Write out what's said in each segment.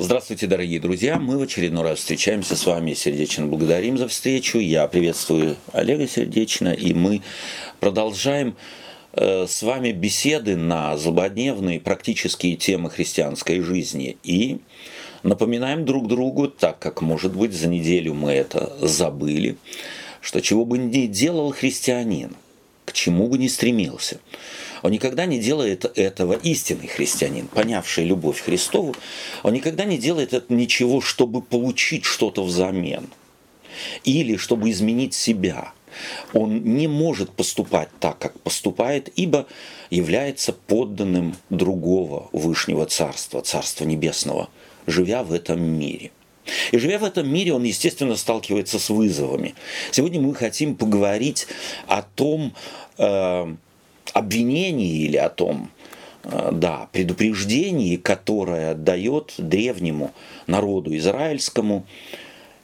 Здравствуйте, дорогие друзья! Мы в очередной раз встречаемся с вами. Сердечно благодарим за встречу. Я приветствую Олега сердечно, и мы продолжаем э, с вами беседы на злободневные практические темы христианской жизни. И напоминаем друг другу, так как, может быть, за неделю мы это забыли, что чего бы ни делал христианин, к чему бы ни стремился – он никогда не делает этого истинный христианин, понявший любовь Христову. Он никогда не делает это ничего, чтобы получить что-то взамен или чтобы изменить себя. Он не может поступать так, как поступает, ибо является подданным другого Вышнего Царства, Царства Небесного, живя в этом мире. И живя в этом мире, он, естественно, сталкивается с вызовами. Сегодня мы хотим поговорить о том, э, обвинении или о том, э, да, предупреждении, которое дает древнему народу израильскому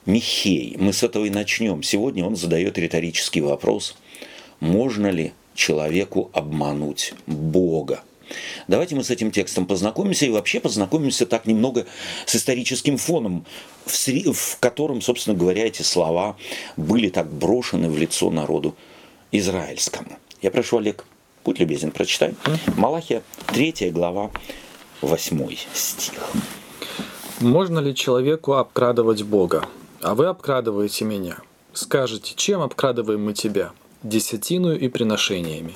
Михей. Мы с этого и начнем. Сегодня он задает риторический вопрос, можно ли человеку обмануть Бога? Давайте мы с этим текстом познакомимся и вообще познакомимся так немного с историческим фоном, в, в котором, собственно говоря, эти слова были так брошены в лицо народу израильскому. Я прошу, Олег, Будь любезен, прочитай. Малахия, 3 глава, 8 стих. Можно ли человеку обкрадывать Бога? А вы обкрадываете меня. Скажете, чем обкрадываем мы тебя? Десятиную и приношениями.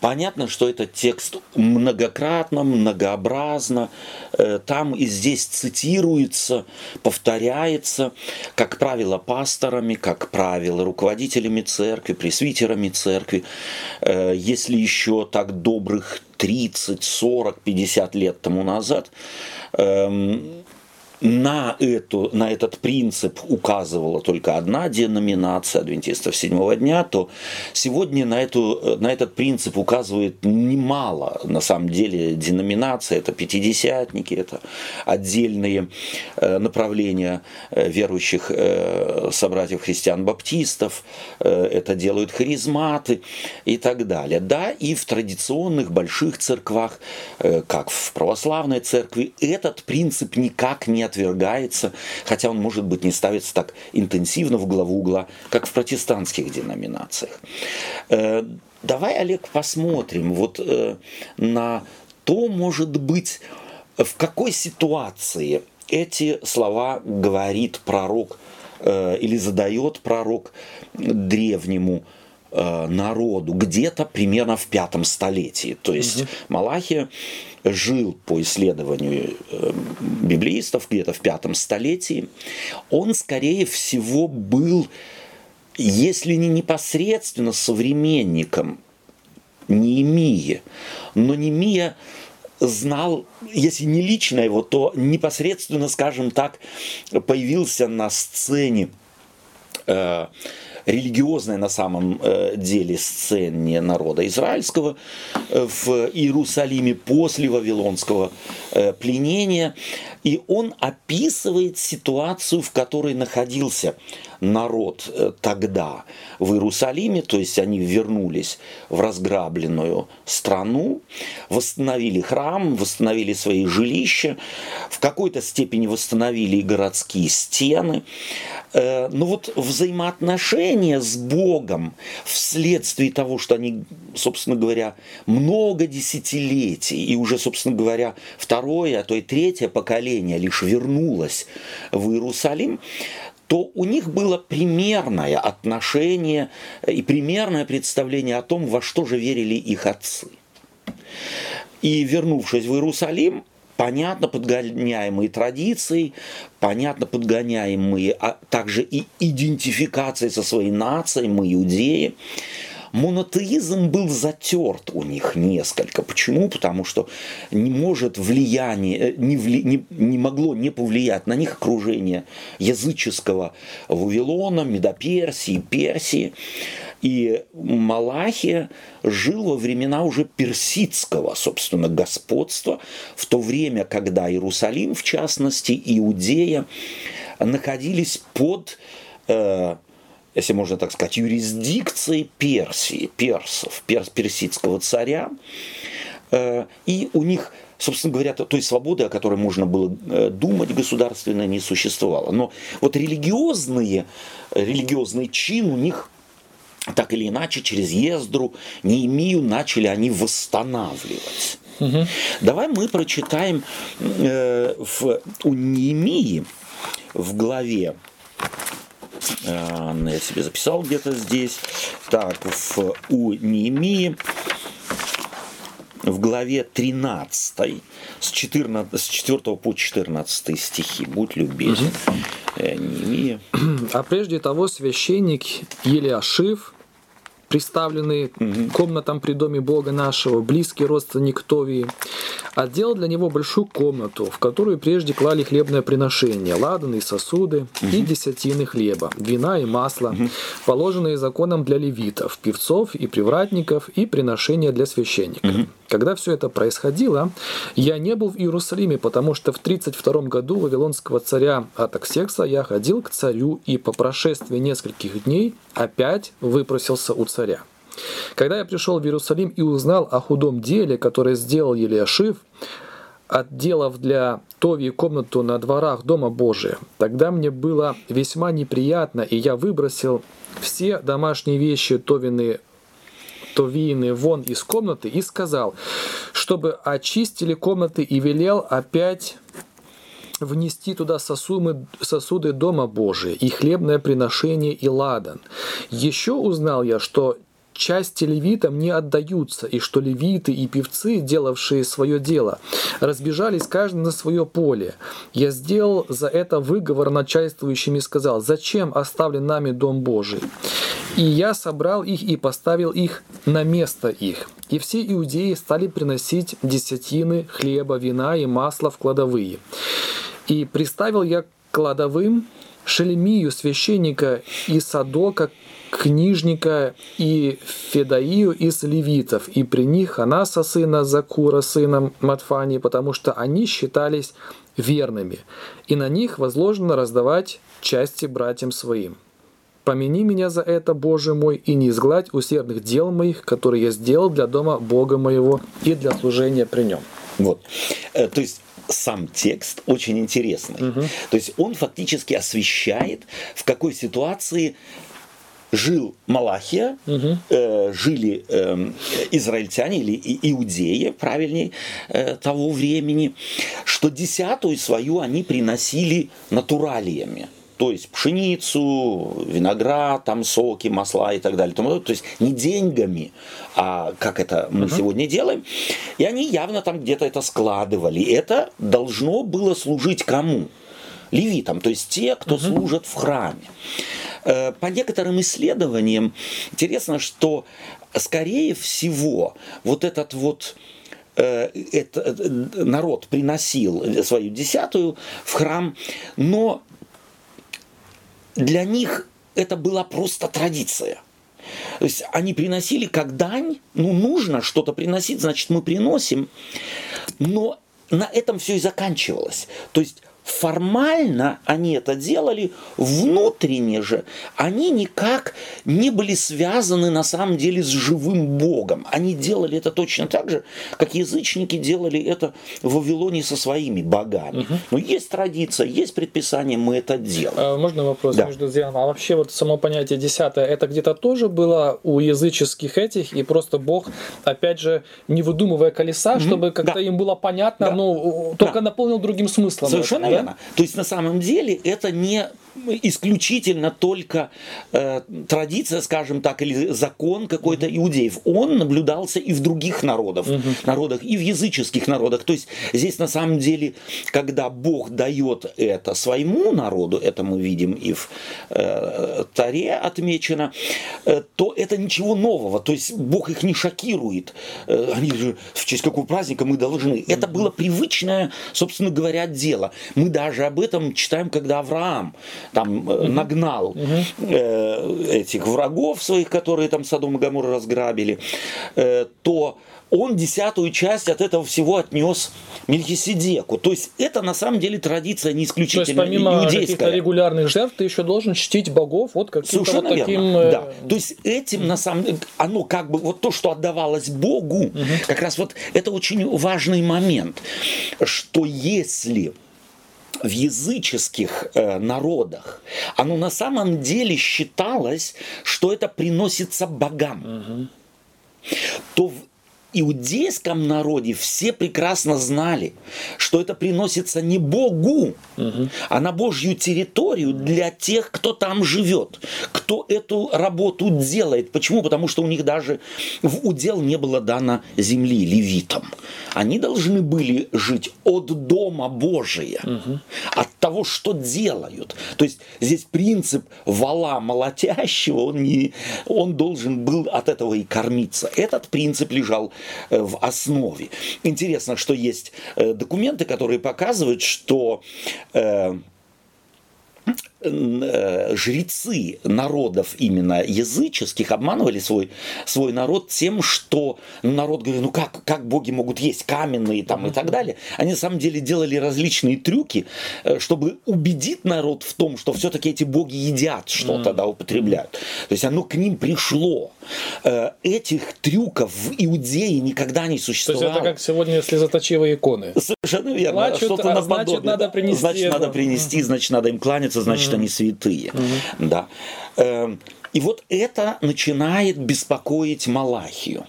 Понятно, что этот текст многократно, многообразно, э, там и здесь цитируется, повторяется, как правило, пасторами, как правило, руководителями церкви, пресвитерами церкви. Э, если еще так добрых 30, 40, 50 лет тому назад эм, на, эту, на этот принцип указывала только одна деноминация адвентистов седьмого дня, то сегодня на, эту, на этот принцип указывает немало, на самом деле, деноминаций. Это пятидесятники, это отдельные э, направления э, верующих э, собратьев христиан-баптистов, это делают харизматы и так далее. Да, и в традиционных больших церквах, как в православной церкви, этот принцип никак не отвергается, хотя он, может быть, не ставится так интенсивно в главу угла, как в протестантских деноминациях. Э, давай, Олег, посмотрим вот э, на то, может быть, в какой ситуации эти слова говорит пророк э, или задает пророк древнему народу где-то примерно в пятом столетии. То есть угу. Малахия жил по исследованию э, библеистов где-то в пятом столетии, он, скорее всего, был, если не непосредственно современником Неемии, но Неемия знал, если не лично его, то непосредственно, скажем так, появился на сцене э, религиозной на самом э, деле сцене народа израильского э, в Иерусалиме после Вавилонского э, пленения. И он описывает ситуацию, в которой находился народ тогда в Иерусалиме, то есть они вернулись в разграбленную страну, восстановили храм, восстановили свои жилища, в какой-то степени восстановили и городские стены, Э, ну вот взаимоотношения с Богом вследствие того, что они, собственно говоря, много десятилетий, и уже, собственно говоря, второе, а то и третье поколение лишь вернулось в Иерусалим, то у них было примерное отношение и примерное представление о том, во что же верили их отцы. И вернувшись в Иерусалим, понятно подгоняемые традицией, понятно подгоняемые, а также и идентификацией со своей нацией, мы иудеи. Монотеизм был затерт у них несколько. Почему? Потому что не может влияние, э, не, вли, не, не могло не повлиять на них окружение языческого Вавилона, Медоперсии, Персии. И Малахия жил во времена уже персидского, собственно, господства, в то время, когда Иерусалим, в частности, Иудея, находились под, э, если можно так сказать, юрисдикцией Персии, персов, перс, персидского царя. Э, и у них собственно говоря, той свободы, о которой можно было э, думать государственно, не существовало. Но вот религиозные, религиозный чин у них так или иначе через Ездру, Неемию начали они восстанавливать. Угу. Давай мы прочитаем э, в, у Неемии в главе я себе записал где-то здесь. Так, в, у Неемии в главе 13 с, 14, с 4 по 14 стихи. Будь любезен. Угу. А прежде того священник Елиашив приставленный угу. комнатам при доме Бога нашего, близкий родственник Товии, отделал для него большую комнату, в которую прежде клали хлебное приношение, ладаные сосуды угу. и десятины хлеба, вина и масла, угу. положенные законом для левитов, певцов и привратников и приношения для священников. Угу. Когда все это происходило, я не был в Иерусалиме, потому что в 32 году вавилонского царя Атаксекса я ходил к царю и по прошествии нескольких дней опять выпросился у царя. Когда я пришел в Иерусалим и узнал о худом деле, которое сделал Елиашив, отделав для Тови комнату на дворах Дома Божия, тогда мне было весьма неприятно, и я выбросил все домашние вещи Товины Товиины вон из комнаты и сказал, чтобы очистили комнаты и велел опять внести туда сосуды, сосуды Дома Божия и хлебное приношение и ладан. Еще узнал я, что части левитам не отдаются, и что левиты и певцы, делавшие свое дело, разбежались каждый на свое поле. Я сделал за это выговор начальствующим и сказал, зачем оставлен нами Дом Божий? И я собрал их и поставил их на место их. И все иудеи стали приносить десятины хлеба, вина и масла в кладовые. И приставил я кладовым Шелемию, священника и Садока, книжника и Федаию из левитов, и при них Ханаса сына Закура, сына Матфани, потому что они считались верными, и на них возложено раздавать части братьям своим. Помяни меня за это, Боже мой, и не изгладь усердных дел моих, которые я сделал для дома Бога моего и для служения при нем. Вот. Э, то есть сам текст очень интересный. Угу. То есть он фактически освещает, в какой ситуации жил Малахия, угу. э, жили э, израильтяне или иудеи, правильнее, э, того времени, что десятую свою они приносили натуралиями. То есть пшеницу, виноград, там соки, масла и так далее. То есть не деньгами, а как это мы uh сегодня делаем. И они явно там где-то это складывали. Это должно было служить кому? Левитам, то есть те, кто uh служат в храме. Э, по некоторым исследованиям интересно, что скорее всего вот этот вот э, это, э, народ приносил свою десятую в храм, но для них это была просто традиция. То есть они приносили как дань, ну нужно что-то приносить, значит мы приносим, но на этом все и заканчивалось. То есть формально они это делали, внутренне же они никак не были связаны на самом деле с живым Богом. Они делали это точно так же, как язычники делали это в Вавилоне со своими богами. Угу. Но есть традиция, есть предписание, мы это делаем. А, можно вопрос да. между делом? А вообще вот само понятие десятое, это где-то тоже было у языческих этих, и просто Бог, опять же, не выдумывая колеса, угу. чтобы как-то да. им было понятно, да. но только да. наполнил другим смыслом. Совершенно это, верно. То есть на самом деле это не исключительно только э, традиция, скажем так, или закон какой-то иудеев. Он наблюдался и в других народах, угу. народах, и в языческих народах. То есть здесь на самом деле, когда Бог дает это своему народу, это мы видим и в э, Таре отмечено, э, то это ничего нового. То есть Бог их не шокирует. Э, они же в честь какого праздника мы должны. Это было привычное, собственно говоря, дело. Мы даже об этом читаем, когда Авраам там э, нагнал э, этих врагов своих, которые там Содом и Гамор разграбили, э, то он десятую часть от этого всего отнес Мельхиседеку. То есть это на самом деле традиция не исключительно То есть помимо каких-то регулярных жертв ты еще должен чтить богов вот каким-то вот таким... Верно. Э, да. То есть этим на самом деле, оно как бы, вот то, что отдавалось Богу, угу. как раз вот это очень важный момент, что если в языческих э, народах, оно на самом деле считалось, что это приносится богам. Угу. То в иудейском народе все прекрасно знали, что это приносится не Богу, угу. а на Божью территорию для тех, кто там живет, кто эту работу делает. Почему? Потому что у них даже в удел не было дано земли левитам. Они должны были жить от дома Божия, угу. от того, что делают. То есть здесь принцип вала молотящего, он, не, он должен был от этого и кормиться. Этот принцип лежал в основе. Интересно, что есть э, документы, которые показывают, что э, Э, жрецы народов именно языческих обманывали свой, свой народ тем, что народ говорил, ну как, как боги могут есть каменные там и так далее. Они на самом деле делали различные трюки, э, чтобы убедить народ в том, что все-таки эти боги едят что-то, да, употребляют. То есть оно к ним пришло. Э, этих трюков в Иудее никогда не существовало. То есть это как сегодня слезоточивые иконы. Совершенно верно. Плачут, что-то а значит, надо принести. Значит, надо принести, значит, надо им кланяться, значит, значит, они святые. Да. Эм, и вот это начинает беспокоить Малахию.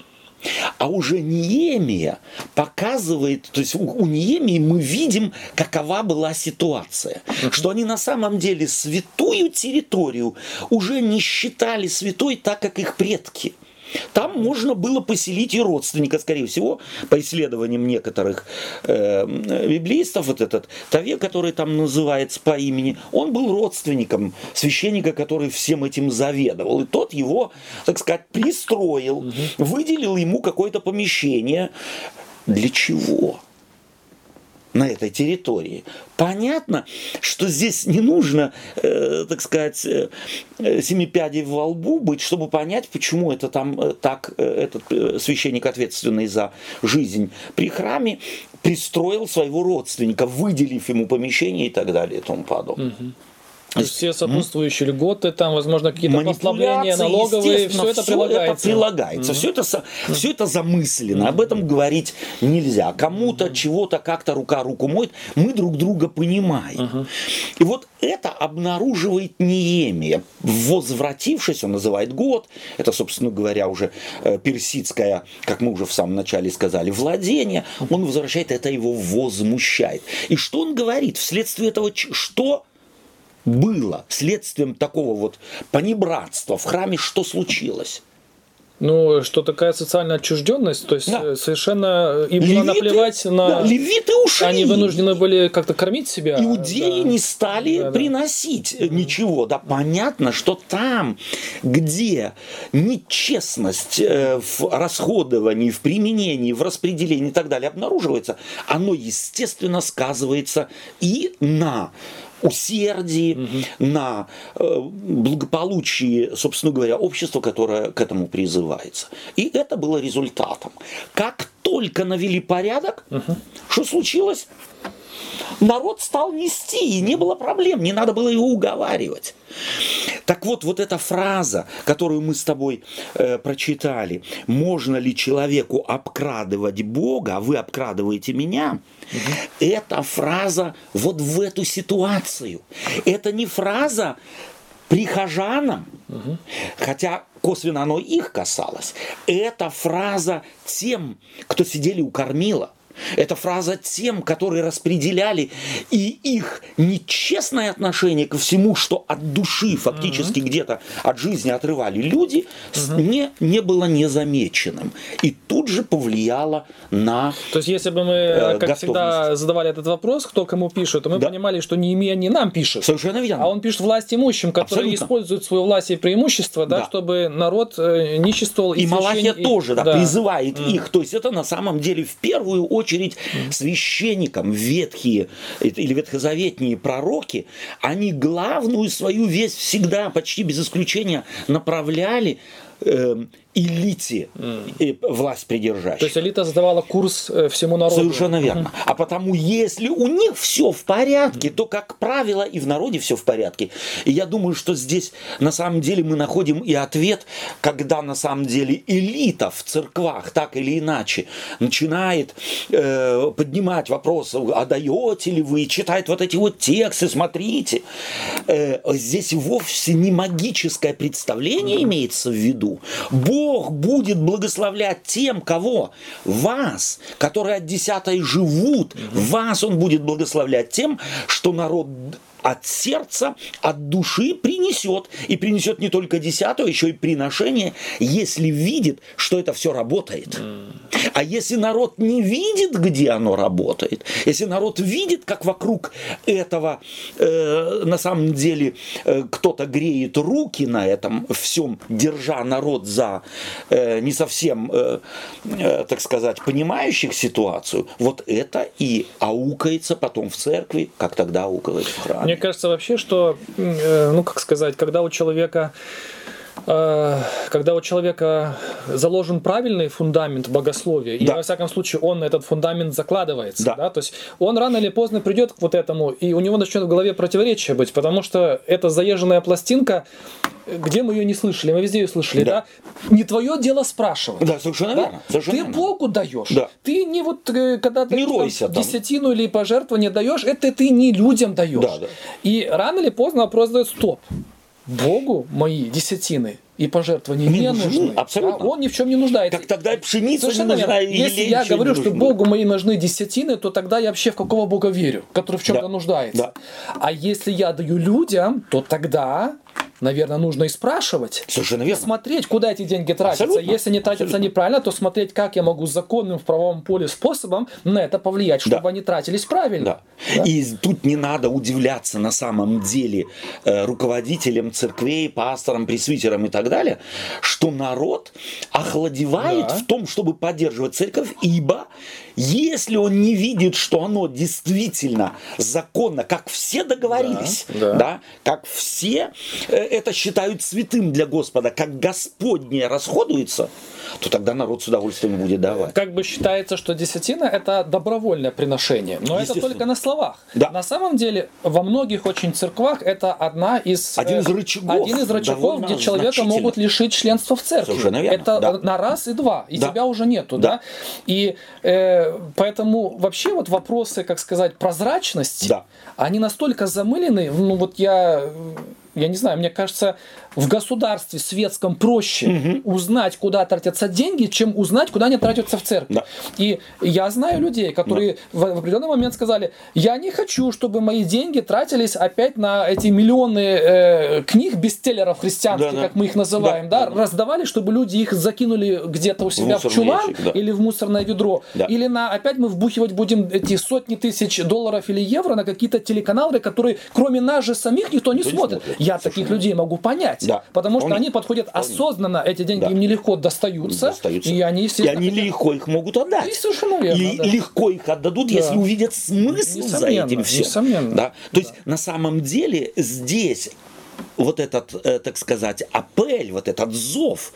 А уже Неемия показывает, то есть у, у Неемии мы видим, какова была ситуация. Uh-huh. Что они на самом деле святую территорию уже не считали святой так, как их предки. Там можно было поселить и родственника, скорее всего, по исследованиям некоторых э, библеистов, вот этот Таве, который там называется по имени, он был родственником священника, который всем этим заведовал. И тот его, так сказать, пристроил, выделил ему какое-то помещение. Для чего? На этой территории. Понятно, что здесь не нужно, э, так сказать, э, семи пядей во лбу быть, чтобы понять, почему это там э, так э, этот э, священник, ответственный за жизнь при храме, пристроил своего родственника, выделив ему помещение и так далее и тому подобное. Угу. Все сопутствующие льготы, там, возможно, какие-то послабления налоговые, все это прилагается. Это прилагается, mm-hmm. все, это, все это замысленно, mm-hmm. об этом говорить нельзя. Кому-то mm-hmm. чего-то как-то рука руку моет, мы друг друга понимаем. Mm-hmm. И вот это обнаруживает Неемия. Возвратившись, он называет год, это, собственно говоря, уже э, персидское, как мы уже в самом начале сказали, владение, он возвращает, это его возмущает. И что он говорит? Вследствие этого, что было следствием такого вот понебратства в храме, что случилось? Ну, что такая социальная отчужденность, то есть да. Э, совершенно им левиты, было наплевать на... Да, левиты ушли. Они вынуждены были как-то кормить себя. Иудеи да. не стали да, приносить да. ничего. Да, понятно, что там, где нечестность э, в расходовании, в применении, в распределении и так далее обнаруживается, оно, естественно, сказывается и на усердии, угу. на э, благополучии, собственно говоря, общества, которое к этому призывается. И это было результатом. Как только навели порядок, угу. что случилось? Народ стал нести, и не было проблем, не надо было его уговаривать. Так вот, вот эта фраза, которую мы с тобой э, прочитали, можно ли человеку обкрадывать Бога, а вы обкрадываете меня, угу. эта фраза вот в эту ситуацию. Это не фраза прихожанам, угу. хотя косвенно оно их касалось. Это фраза тем, кто сидели у кормила. Это фраза тем, которые распределяли и их нечестное отношение ко всему, что от души фактически uh-huh. где-то от жизни отрывали люди, uh-huh. не, не было незамеченным. И тут же повлияло на То есть если бы мы, э, как всегда, задавали этот вопрос, кто кому пишет, то мы да. понимали, что не имея не нам пишет. Совершенно верно. А он пишет власть имущим, которые Абсолютно. используют свою власть и преимущество, да, да. чтобы народ э, ниществовал. И, и Малахия и... тоже да, да. призывает uh-huh. их. То есть это на самом деле в первую очередь очередь священникам ветхие или ветхозаветные пророки, они главную свою весть всегда, почти без исключения, направляли э, элите mm. власть придержащих. То есть элита задавала курс э, всему народу. Совершенно верно. Mm. А потому, если у них все в порядке, mm. то, как правило, и в народе все в порядке. И я думаю, что здесь на самом деле мы находим и ответ, когда на самом деле элита в церквах так или иначе начинает э, поднимать вопросы, а даете ли вы, читает вот эти вот тексты, смотрите. Э, здесь вовсе не магическое представление имеется в виду. Бог Бог будет благословлять тем, кого? Вас, которые от десятой живут. Вас Он будет благословлять тем, что народ от сердца, от души принесет. И принесет не только десятую, а еще и приношение, если видит, что это все работает. А если народ не видит, где оно работает, если народ видит, как вокруг этого э, на самом деле э, кто-то греет руки на этом всем, держа народ за э, не совсем, э, э, так сказать, понимающих ситуацию, вот это и аукается потом в церкви, как тогда аукалось в храме. Мне кажется вообще, что, э, ну как сказать, когда у человека когда у человека заложен правильный фундамент богословия, да. и во всяком случае он этот фундамент закладывается, да. Да, то есть он рано или поздно придет к вот этому, и у него начнет в голове противоречие быть, потому что это заезженная пластинка, где мы ее не слышали, мы везде ее слышали, да? да? Не твое дело спрашивать. Да, совершенно да? верно. Совершенно ты верно. Богу даешь. Да. Ты не вот э, когда ты там, десятину или пожертвование даешь, это ты не людям даешь. Да, да. И рано или поздно вопрос дает стоп. Богу мои десятины и пожертвования не, не нужны. нужны. Абсолютно. Он ни в чем не нуждается. Как тогда пшеница Совершенно не нужна. Если я говорю, что Богу мои нужны десятины, то тогда я вообще в какого Бога верю, который в чем-то да. нуждается. Да. А если я даю людям, то тогда наверное, нужно и спрашивать. Совершенно верно. Смотреть, куда эти деньги тратятся. Абсолютно. Если они тратятся Абсолютно. неправильно, то смотреть, как я могу законным в правовом поле способом на это повлиять, чтобы да. они тратились правильно. Да. Да? И тут не надо удивляться на самом деле э, руководителям церквей, пасторам, пресвитерам и так далее, что народ охладевает да. в том, чтобы поддерживать церковь, ибо если он не видит, что оно действительно законно, как все договорились, да, да. Да, как все это считают святым для Господа, как Господнее расходуется, то тогда народ с удовольствием будет давать. Как бы считается, что десятина это добровольное приношение, но это только на словах. Да. На самом деле во многих очень церквах это одна из один из э, рычагов, один из рычагов где человека могут лишить членства в церкви. Совершенно верно. Это да. на раз и два, и да. тебя уже нету, да. да? И э, поэтому вообще вот вопросы, как сказать, прозрачности, да. они настолько замылены. Ну вот я я не знаю, мне кажется, в государстве светском проще угу. узнать, куда тратятся деньги, чем узнать, куда они тратятся в церкви. Да. И я знаю людей, которые да. в, в определенный момент сказали, я не хочу, чтобы мои деньги тратились опять на эти миллионы э, книг бестселлеров христианских, да, как мы их называем, да, да, да, раздавали, чтобы люди их закинули где-то у себя в, в чулан ящик, да. или в мусорное ведро, да. или на опять мы вбухивать будем эти сотни тысяч долларов или евро на какие-то телеканалы, которые кроме нас же самих никто не никто смотрит. Не смотрит. Я Совершенно таких людей могу понять. Да. Потому что они подходят Вполне. осознанно, эти деньги да. им нелегко достаются, достаются. И они, и они легко их могут отдать. И совершенно верно. И да. легко их отдадут, да. если увидят смысл за этим всем. Несомненно. Да? То есть на самом деле здесь вот этот, э, так сказать, апель, вот этот зов,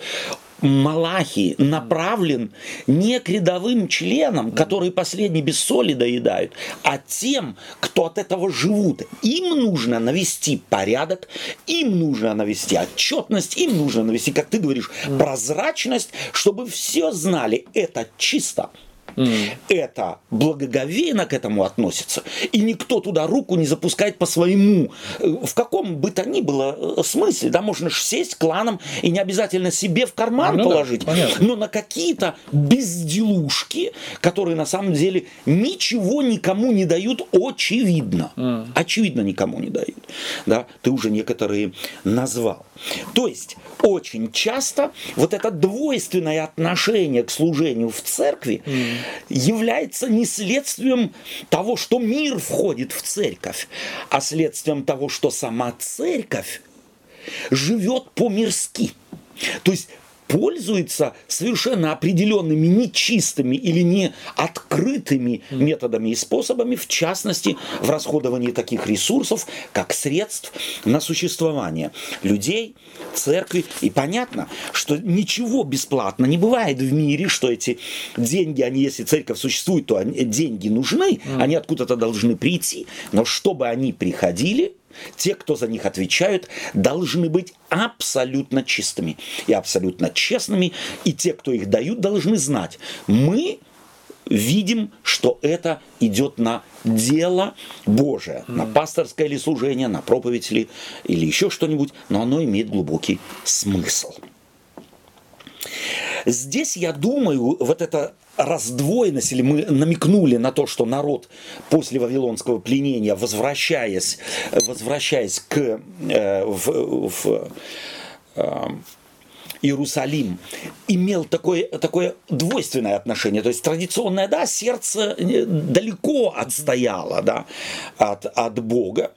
Малахи направлен не к рядовым членам, которые последние без соли доедают, а тем, кто от этого живут. Им нужно навести порядок, им нужно навести отчетность, им нужно навести, как ты говоришь, прозрачность, чтобы все знали, это чисто. Mm. Это благоговейно к этому относится. И никто туда руку не запускает по своему, э, в каком бы то ни было э, смысле. Да, можно же сесть кланом и не обязательно себе в карман ну, положить, да, но на какие-то безделушки, которые на самом деле ничего никому не дают, очевидно. Mm. Очевидно никому не дают. Да, ты уже некоторые назвал. То есть очень часто вот это двойственное отношение к служению в церкви mm. является не следствием того, что мир входит в церковь, а следствием того, что сама церковь живет по-мирски. То есть пользуется совершенно определенными нечистыми или не открытыми методами и способами, в частности, в расходовании таких ресурсов, как средств на существование людей, церкви. И понятно, что ничего бесплатно не бывает в мире, что эти деньги, они, если церковь существует, то они, деньги нужны, они откуда-то должны прийти. Но чтобы они приходили, те, кто за них отвечают, должны быть абсолютно чистыми и абсолютно честными. И те, кто их дают, должны знать, мы видим, что это идет на дело Божие, на пасторское или служение, на проповедь или, или еще что-нибудь, но оно имеет глубокий смысл. Здесь, я думаю, вот эта раздвоенность, или мы намекнули на то, что народ после Вавилонского пленения, возвращаясь, возвращаясь к, э, в, в э, Иерусалим имел такое, такое двойственное отношение. То есть традиционное, да, сердце э, далеко отстояло да, от, от Бога.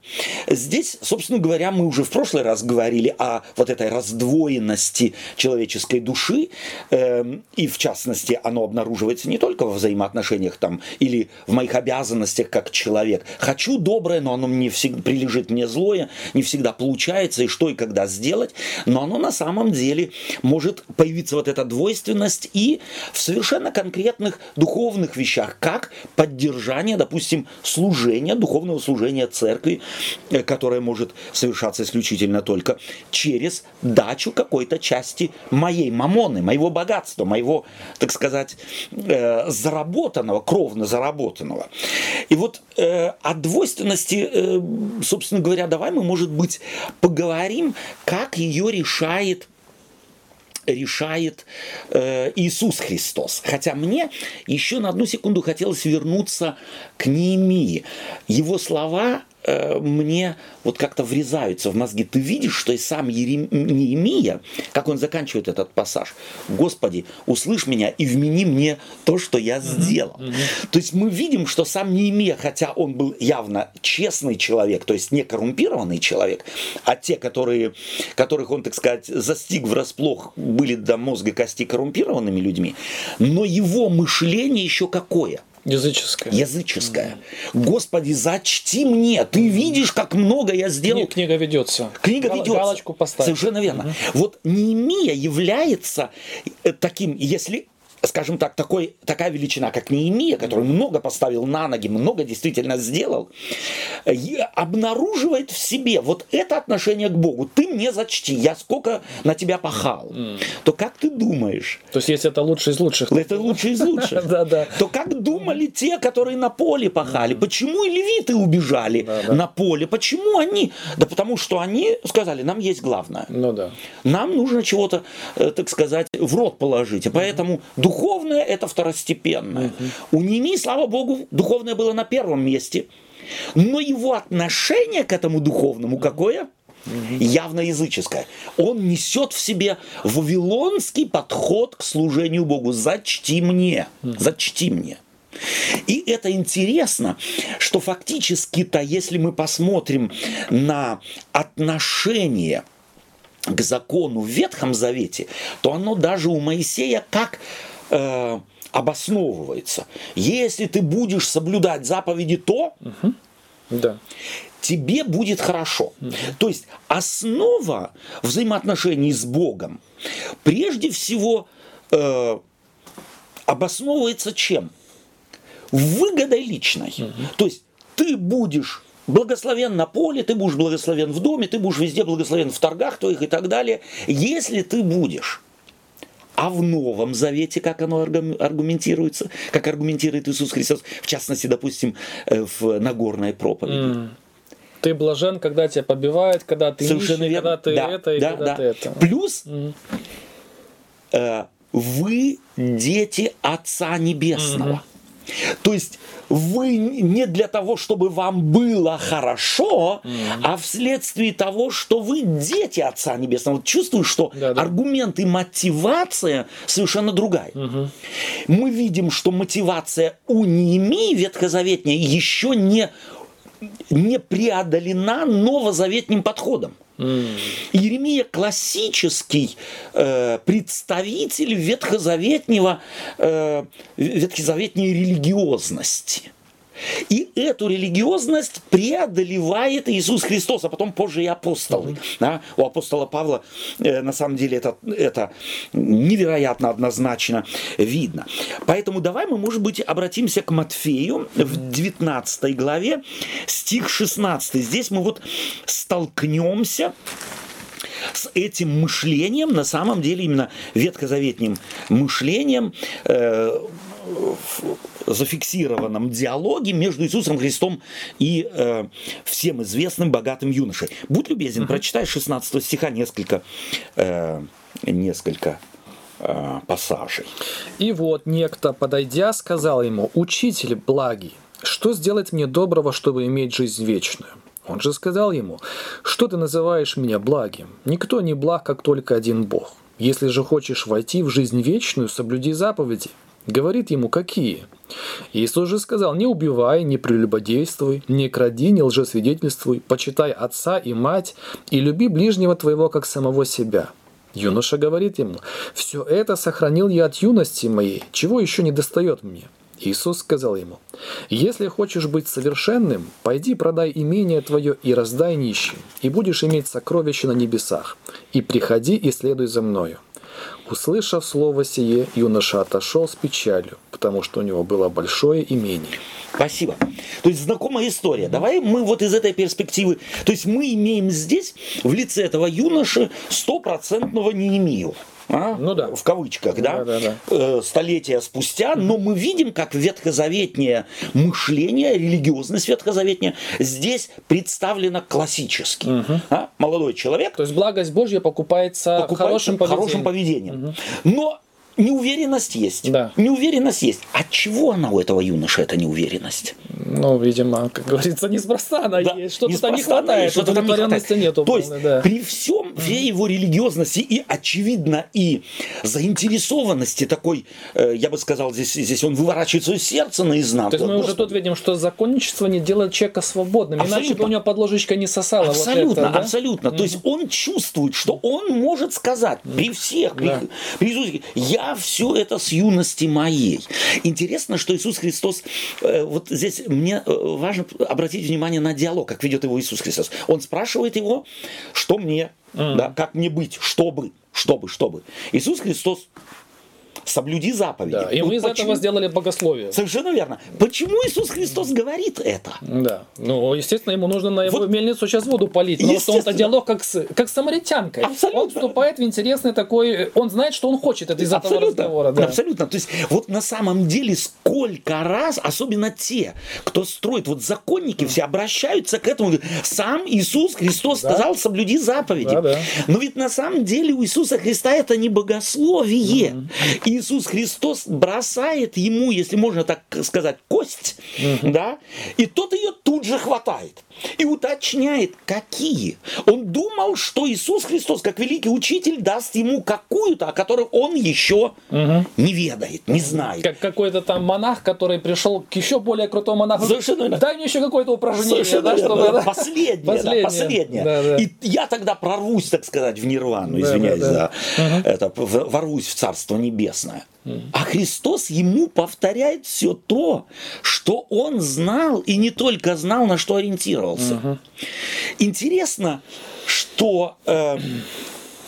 Здесь, собственно говоря, мы уже в прошлый раз говорили о вот этой раздвоенности человеческой души, э, и в частности оно обнаруживается не только во взаимоотношениях там, или в моих обязанностях как человек. Хочу доброе, но оно мне всегда прилежит мне злое, не всегда получается, и что и когда сделать, но оно на самом деле может появиться вот эта двойственность и в совершенно конкретных духовных вещах, как поддержание, допустим, служения, духовного служения церкви, э, которое может совершаться исключительно только через дачу какой-то части моей мамоны, моего богатства, моего, так сказать, э, заработанного, кровно заработанного. И вот э, о двойственности, собственно говоря, давай мы, может быть, поговорим, как ее решает решает э, Иисус Христос. Хотя мне еще на одну секунду хотелось вернуться к Неемии. Его слова Э, мне вот как-то врезаются в мозги. Ты видишь, что и сам Ерем... Неемия, как он заканчивает этот пассаж, «Господи, услышь меня и вмени мне то, что я сделал». Mm-hmm. Mm-hmm. То есть мы видим, что сам Неемия, хотя он был явно честный человек, то есть не коррумпированный человек, а те, которые, которых он, так сказать, застиг врасплох, были до мозга кости коррумпированными людьми, но его мышление еще какое – Языческое. Языческое. Mm. Господи, зачти мне. Ты видишь, как много я сделал. Книга ведется. Книга ведется. Галочку поставь. Совершенно верно. Mm-hmm. Вот Неемия является э, таким, если скажем так, такой, такая величина, как Неемия, который много поставил на ноги, много действительно сделал, обнаруживает в себе вот это отношение к Богу. Ты мне зачти, я сколько на тебя пахал. Mm. То как ты думаешь? То есть, если это лучший из лучших. Это лучший из лучших. да, да. То как думали те, которые на поле пахали? Почему и левиты убежали на поле? Почему они? Да потому что они сказали, нам есть главное. Ну да. Нам нужно чего-то, э, так сказать, в рот положить. Поэтому дух духовное это второстепенное. У Ними, слава Богу, духовное было на первом месте. Но его отношение к этому духовному какое? явно языческое. Он несет в себе вавилонский подход к служению Богу. Зачти мне, зачти мне. И это интересно, что фактически-то, если мы посмотрим на отношение к закону в Ветхом Завете, то оно даже у Моисея как э, обосновывается. Если ты будешь соблюдать заповеди, то угу. да. тебе будет хорошо. Угу. То есть основа взаимоотношений с Богом прежде всего э, обосновывается чем? Выгодой личной. Угу. То есть ты будешь благословен на поле, ты будешь благословен в доме, ты будешь везде благословен в торгах твоих и так далее, если ты будешь а в Новом Завете, как оно аргументируется, как аргументирует Иисус Христос, в частности, допустим, э, в Нагорной проповеди. Mm. Ты блажен, когда тебя побивают, когда ты Совершенно ищешь, верно. когда ты да, это и да, когда да. ты это. Плюс mm. э, вы дети Отца Небесного. Mm-hmm. То есть вы не для того, чтобы вам было хорошо, mm-hmm. а вследствие того, что вы дети Отца Небесного. Вот чувствую, что да, да. аргумент и мотивация совершенно другая. Mm-hmm. Мы видим, что мотивация у Неемии ветхозаветней еще не, не преодолена новозаветным подходом. Mm. Иеремия классический э, представитель ветхозаветнего, э, ветхозаветней религиозности. И эту религиозность преодолевает Иисус Христос, а потом позже и апостолы. Да? У апостола Павла э, на самом деле это, это невероятно однозначно видно. Поэтому давай мы, может быть, обратимся к Матфею в 19 главе, стих 16. Здесь мы вот столкнемся с этим мышлением, на самом деле именно ветхозаветним мышлением, э, зафиксированном диалоге между Иисусом Христом и э, всем известным богатым юношей. Будь любезен, uh-huh. прочитай 16 стиха несколько, э, несколько э, пассажей. И вот некто, подойдя, сказал ему, «Учитель благий, что сделать мне доброго, чтобы иметь жизнь вечную?» Он же сказал ему, «Что ты называешь меня благим? Никто не благ, как только один Бог. Если же хочешь войти в жизнь вечную, соблюди заповеди». Говорит ему, какие? Иисус же сказал, не убивай, не прелюбодействуй, не кради, не лжесвидетельствуй, почитай отца и мать, и люби ближнего твоего, как самого себя. Юноша говорит ему, все это сохранил я от юности моей, чего еще не достает мне? Иисус сказал ему, «Если хочешь быть совершенным, пойди продай имение твое и раздай нищим, и будешь иметь сокровища на небесах, и приходи и следуй за мною». Услышав слово сие, юноша отошел с печалью, потому что у него было большое имение. Спасибо. То есть знакомая история. Давай мы вот из этой перспективы. То есть мы имеем здесь в лице этого юноши стопроцентного Неемию а? ну, да. в кавычках, да, да, да, да. Столетия спустя, но мы видим, как ветхозаветнее мышление, религиозность ветхозаветняя здесь представлена классически. Угу. А? Молодой человек. То есть благость Божья покупается, покупается хорошим поведением. Хорошим поведением. Угу. Но неуверенность есть. Да. Неуверенность есть. От чего она у этого юноши, эта неуверенность? Ну, видимо, как говорится, неспроста она да, есть. Что-то там не хватает, что-то там не нету. То есть, да. при всем, всей его религиозности и, очевидно, и заинтересованности такой, э, я бы сказал, здесь, здесь он выворачивает свое сердце наизнанку. То есть мы Господи. уже тут видим, что законничество не делает человека свободным, абсолютно. иначе бы у него под ложечкой не сосало Абсолютно, вот это, да? абсолютно. Mm-hmm. То есть он чувствует, что он может сказать при всех, при, да. при Иисусе, я все это с юности моей. Интересно, что Иисус Христос, э, вот здесь мне э, важно обратить внимание на диалог, как ведет его Иисус Христос. Он спрашивает его, что мне, mm. да, как мне быть, чтобы, чтобы, чтобы. Иисус Христос соблюди заповеди. Да, и вот мы из почему... этого сделали богословие. Совершенно верно. Почему Иисус Христос говорит это? Да. Ну, естественно, ему нужно на его вот. мельницу сейчас воду полить. Потому что он-то диалог как с, как с самаритянкой. Абсолютно. Он вступает в интересный такой... Он знает, что он хочет это из Абсолютно. этого разговора. Да. Абсолютно. То есть, вот на самом деле, сколько раз, особенно те, кто строит, вот законники все обращаются к этому. Сам Иисус Христос да. сказал, соблюди заповеди. Да, да. Но ведь на самом деле у Иисуса Христа это не богословие. Mm-hmm. И Иисус Христос бросает ему, если можно так сказать, кость, угу. да, и тот ее тут же хватает и уточняет, какие. Он думал, что Иисус Христос, как великий учитель, даст ему какую-то, о которой он еще угу. не ведает, не знает. Как какой-то там монах, который пришел к еще более крутому монаху. Совершенно верно. Дай мне еще какое-то упражнение. Совершенно да, верно. Чтобы, да? Последнее. последнее. Да, последнее. Да, да. И я тогда прорвусь, так сказать, в нирвану, извиняюсь да, да, да. за угу. это, ворвусь в Царство Небесное. А Христос ему повторяет все то, что он знал и не только знал, на что ориентировался. Угу. Интересно, что э,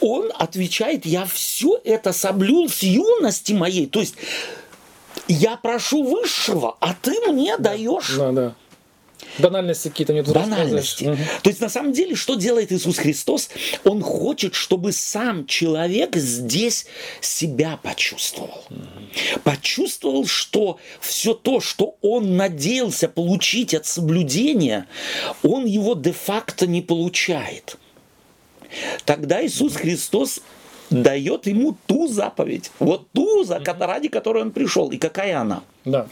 он отвечает, я все это соблюл с юности моей. То есть я прошу высшего, а ты мне да. даешь. Да, да. Банальности какие-то нет. Банальности. Угу. То есть на самом деле, что делает Иисус Христос? Он хочет, чтобы сам человек здесь себя почувствовал. Угу. Почувствовал, что все то, что он надеялся получить от соблюдения, он его де-факто не получает. Тогда Иисус Христос дает ему ту заповедь, вот ту, за, ради которой он пришел. И какая она? Да.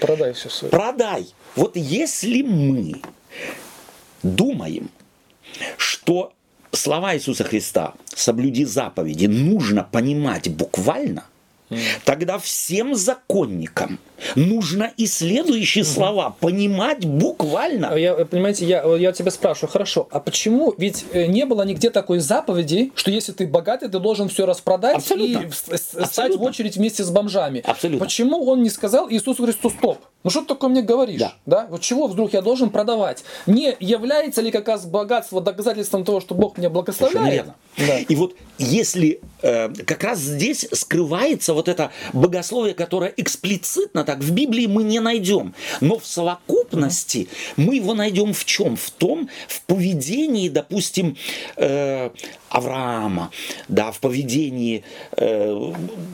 Продай все свое. Продай. Вот если мы думаем, что слова Иисуса Христа «соблюди заповеди» нужно понимать буквально, тогда всем законникам нужно и следующие слова понимать буквально. Я, понимаете, я, я тебя спрашиваю, хорошо, а почему? Ведь э, не было нигде такой заповеди, что если ты богатый, ты должен все распродать Абсолютно. и с- стать Абсолютно. в очередь вместе с бомжами. Абсолютно. Почему он не сказал Иисусу Христу, стоп, ну что ты такое мне говоришь? Да. Вот чего вдруг я должен продавать? Не является ли как раз богатство доказательством того, что Бог меня благословляет? Да. И вот если э, как раз здесь скрывается вот это богословие, которое эксплицитно так в Библии мы не найдем, но в совокупности мы его найдем в чем? В том, в поведении, допустим, э, Авраама, да, в поведении э,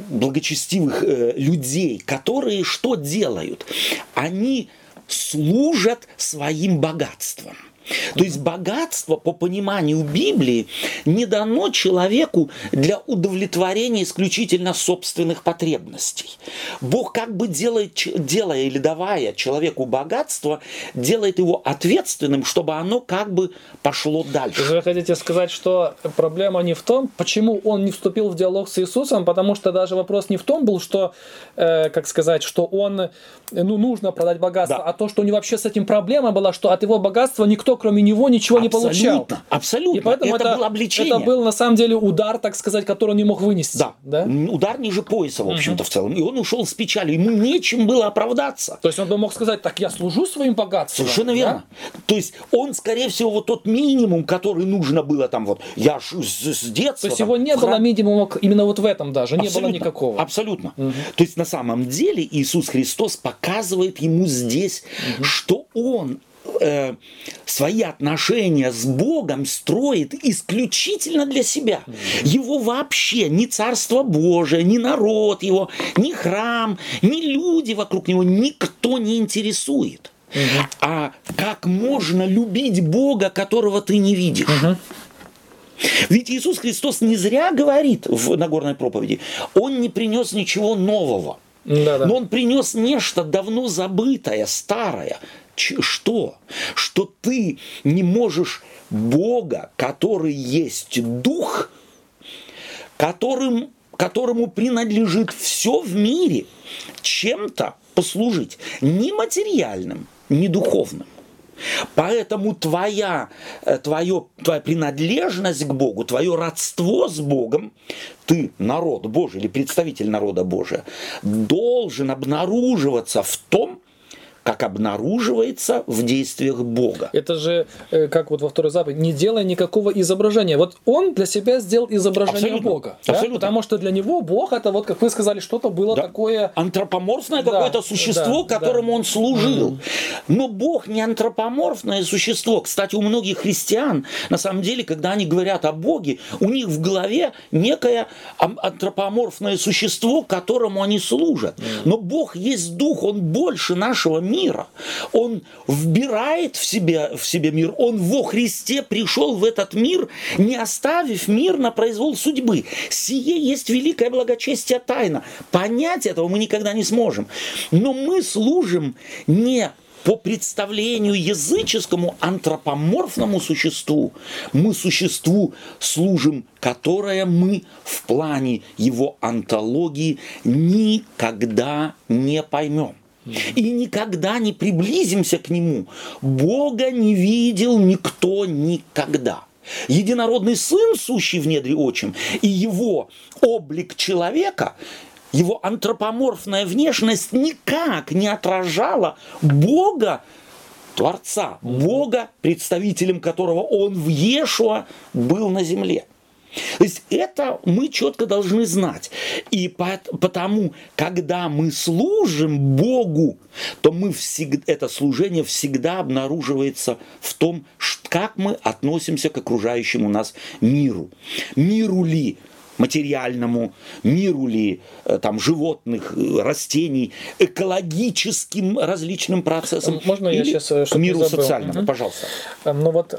благочестивых э, людей, которые что делают? Они служат своим богатством. То есть богатство, по пониманию Библии, не дано человеку для удовлетворения исключительно собственных потребностей. Бог как бы делает, делая или давая человеку богатство, делает его ответственным, чтобы оно как бы пошло дальше. Вы хотите сказать, что проблема не в том, почему он не вступил в диалог с Иисусом, потому что даже вопрос не в том был, что, э, как сказать, что он, э, ну, нужно продать богатство, Да. а то, что у него вообще с этим проблема была, что от его богатства никто, кроме него, ничего не получал. Абсолютно, абсолютно. И поэтому это, это, было обличение. это был на самом деле удар, так сказать, который он не мог вынести. Да. да? Удар ниже пояса, в общем-то, в целом. И он ушел с печалью. Ему нечем было оправдаться. То есть он бы мог сказать, так я служу своим богатством. Совершенно да? верно. То есть он, скорее всего, вот тот минимум, который нужно было там вот, я с, с детства. То есть там, его не в было храм- минимума именно вот в этом даже, не было Абсолютно, никакого. Абсолютно. То есть на самом деле Иисус Христос показывает ему здесь, что он э, свои отношения с Богом строит исключительно для себя. Его вообще ни Царство Божие, ни народ его, ни храм, ни люди вокруг него, никто не интересует. А как можно любить Бога, которого ты не видишь? Ведь Иисус Христос не зря говорит в Нагорной проповеди, Он не принес ничего нового. Да-да. Но Он принес нечто давно забытое, старое. Что? Что ты не можешь Бога, который есть Дух, которым, которому принадлежит все в мире, чем-то послужить. Не материальным, не духовным. Поэтому твоя, э, твое, твоя принадлежность к Богу, твое родство с Богом, ты, народ Божий или представитель народа Божия, должен обнаруживаться в том, как обнаруживается в действиях Бога. Это же, э, как вот во второй заповеди, не делай никакого изображения. Вот он для себя сделал изображение Абсолютно. Бога. да? Абсолютно. Потому что для него Бог это вот, как вы сказали, что-то было Да. такое... Антропоморфное Да, какое-то существо, да, которому да. он служил. Но Бог не антропоморфное существо. Кстати, у многих христиан, на самом деле, когда они говорят о Боге, у них в голове некое антропоморфное существо, которому они служат. Но Бог есть Дух, Он больше нашего мира. Он вбирает в себя, в себе мир. Он во Христе пришел в этот мир, не оставив мир на произвол судьбы. Сие есть великое благочестие тайна. Понять этого мы никогда не сможем. Но мы служим не по представлению языческому антропоморфному существу, мы существу служим, которое мы в плане его антологии никогда не поймем. И никогда не приблизимся к нему. Бога не видел никто никогда. Единородный сын, сущий в недре отчим, и его облик человека, его антропоморфная внешность никак не отражала Бога, Творца, Бога, представителем которого он в Ешуа был на земле. То есть это мы четко должны знать. И по- потому, когда мы служим Богу, то мы всегда, это служение всегда обнаруживается в том, как мы относимся к окружающему нас миру. Миру ли материальному, миру ли э, там животных, э, растений, экологическим различным процессам. Можно я щас, э, к миру забыл? социальному, Мгм. пожалуйста. Ну вот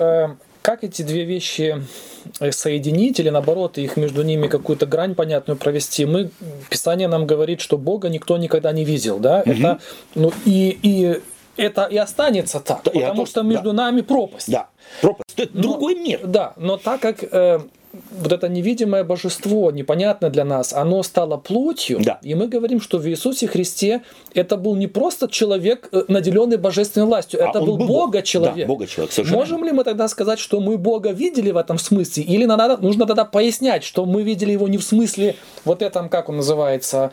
как эти две вещи соединить или наоборот их между ними какую-то грань понятную провести? Мы Писание нам говорит, что Бога никто никогда не видел, да? Это ну и и это и останется так, Да, потому тоже- что между да. нами пропасть. Да, пропасть. Это Но- другой мир. Да, но так как э, вот это невидимое божество, непонятное для нас, оно стало плотью, Да. и мы говорим, что в Иисусе Христе это был не просто человек, э, наделенный божественной властью, А это был был Бог. Бога-человек. Да, Бога-человек, совершенно Можем ли мы тогда сказать, что мы Бога видели в этом смысле? Или надо, нужно тогда пояснять, что мы видели его не в смысле вот этом, как он называется,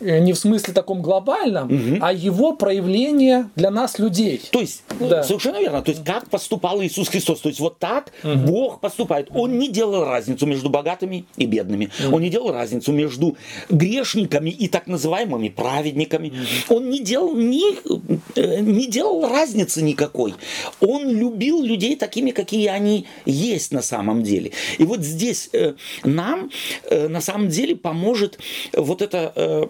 не в смысле таком глобальном, а его проявление для нас, людей. То есть, Да. совершенно верно. То есть, как поступал Иисус Христос. То есть, вот так Бог поступает. Он не делал разницу между богатыми и бедными. Он не делал разницу между грешниками и так называемыми праведниками. Он не делал, ни, э, не делал разницы никакой. Он любил людей такими, какие они есть на самом деле. И вот здесь э, нам э, на самом деле поможет вот это э,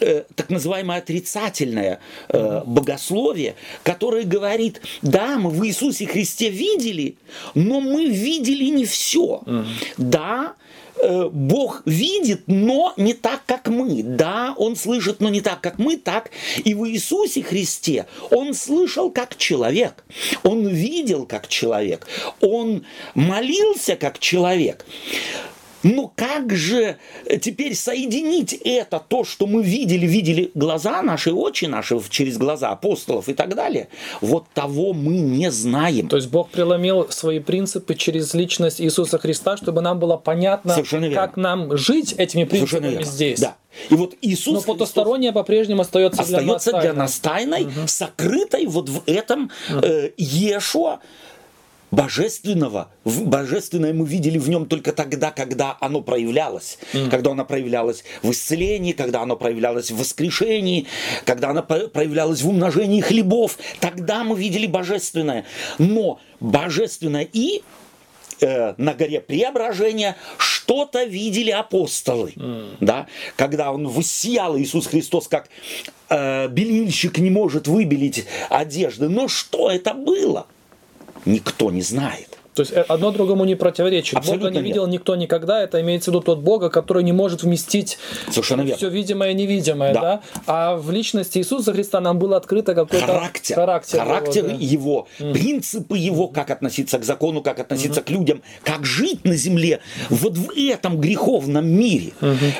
э, так называемое отрицательное э, богословие, которое говорит, да, мы в Иисусе Христе видели, но мы видели не все. Да, э, Бог видит, но не так, как мы. Да, Он слышит, но не так, как мы, так. И в Иисусе Христе Он слышал как человек. Он видел как человек. Он молился как человек. Но как же э, теперь соединить это, то, что мы видели, видели глаза наши, очи наши через глаза апостолов и так далее, вот того мы не знаем. То есть Бог преломил свои принципы через личность Иисуса Христа, чтобы нам было понятно, как нам жить этими принципами здесь. Да. И вот Иисус Но потустороннее по-прежнему остается, для нас остается для тайной. нас тайной, сокрытой вот в этом э, Иешуа, божественного, божественное мы видели в нем только тогда, когда оно проявлялось, когда оно проявлялось в исцелении, когда оно проявлялось в воскрешении, когда оно проявлялось в умножении хлебов, тогда мы видели божественное. Но божественное и э, на горе преображения что-то видели апостолы. Да? Когда он воссиял Иисус Христос, как э, белильщик не может выбелить одежды. Но что это было? Никто не знает. То есть э, одно другому не противоречит. Абсолютно Бога не видел верно. никто никогда. Это имеется в виду тот Бога, который не может вместить Совершенно верно. все видимое и невидимое. Да. Да. А в личности Иисуса Христа нам было открыто какой-то характер, характер. его, характер да. его, принципы его, как относиться к закону, как относиться к людям, как жить на земле вот в этом греховном мире.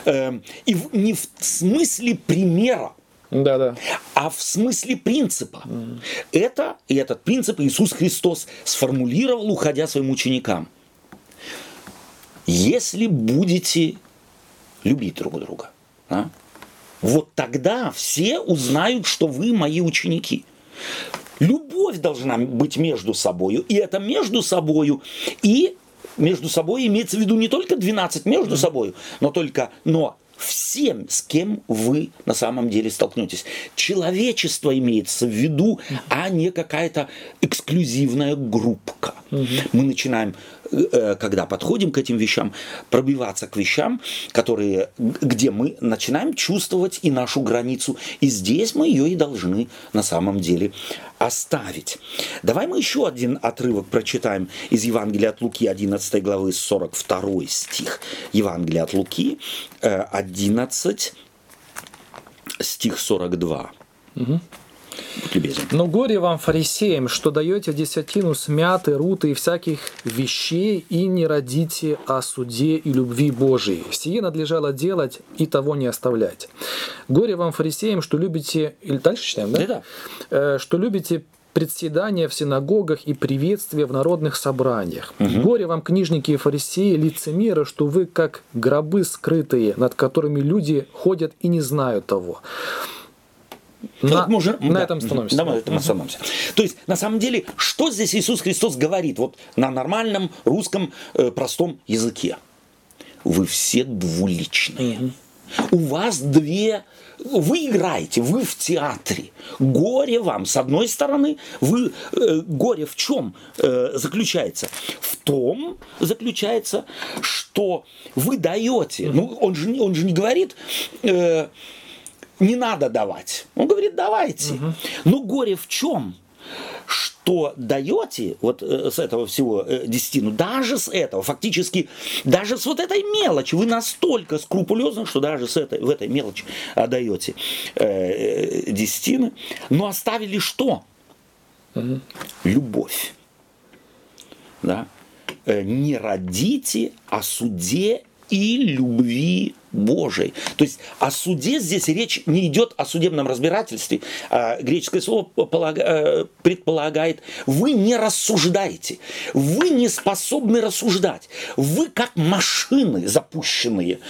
Эм, и в- не в смысле примера, Да, да. а в смысле принципа. Это и этот принцип Иисус Христос сформулировал, уходя своим ученикам. Если будете любить друг друга, а, вот тогда все узнают, что вы мои ученики. Любовь должна быть между собою, и это между собою и между собой имеется в виду не только 12 между собой, но только, но всем, с кем вы на самом деле столкнетесь. Человечество имеется в виду, а не какая-то эксклюзивная группка. Мы начинаем, когда подходим к этим вещам, пробиваться к вещам, которые, где мы начинаем чувствовать и нашу границу. И здесь мы ее и должны на самом деле оставить. Давай мы еще один отрывок прочитаем из Евангелия от Луки, 11 главы, 42 стих. Евангелие от Луки, э, 11, стих 42. Будь любезен. Но горе вам, фарисеям, что даете десятину смяты, руты и всяких вещей, и не родите о суде и любви Божией. Сие надлежало делать и того не оставлять. Горе вам, фарисеям, что любите... Или дальше читаем, да? Да-да. Э, Что любите председания в синагогах и приветствия в народных собраниях. Горе вам, книжники и фарисеи, лицемеры, что вы как гробы скрытые, над которыми люди ходят и не знают того. Ну, На, вот мы уже- на да, этом становимся. да, на этом остановимся. То есть, на самом деле, что здесь Иисус Христос говорит вот на нормальном русском э, простом языке? Вы все двуличные. У вас две... Вы играете, вы в театре. Горе вам. С одной стороны, вы... э, горе в чем э, заключается? В том заключается, что вы даете. Ну, он же, он же не говорит... э, не надо давать. Он говорит, давайте. Но горе в чем? Что даете вот э, с этого всего э, десятину, даже с этого, фактически, даже с вот этой мелочи, вы настолько скрупулезны, что даже с этой, в этой мелочи отдаете э, э, десятины, но оставили что? Любовь. Да? не родите о суде и любви Божией. То есть о суде здесь речь не идет о судебном разбирательстве. А греческое слово э, предполагает, вы не рассуждаете, вы не способны рассуждать, вы как машины запущенные.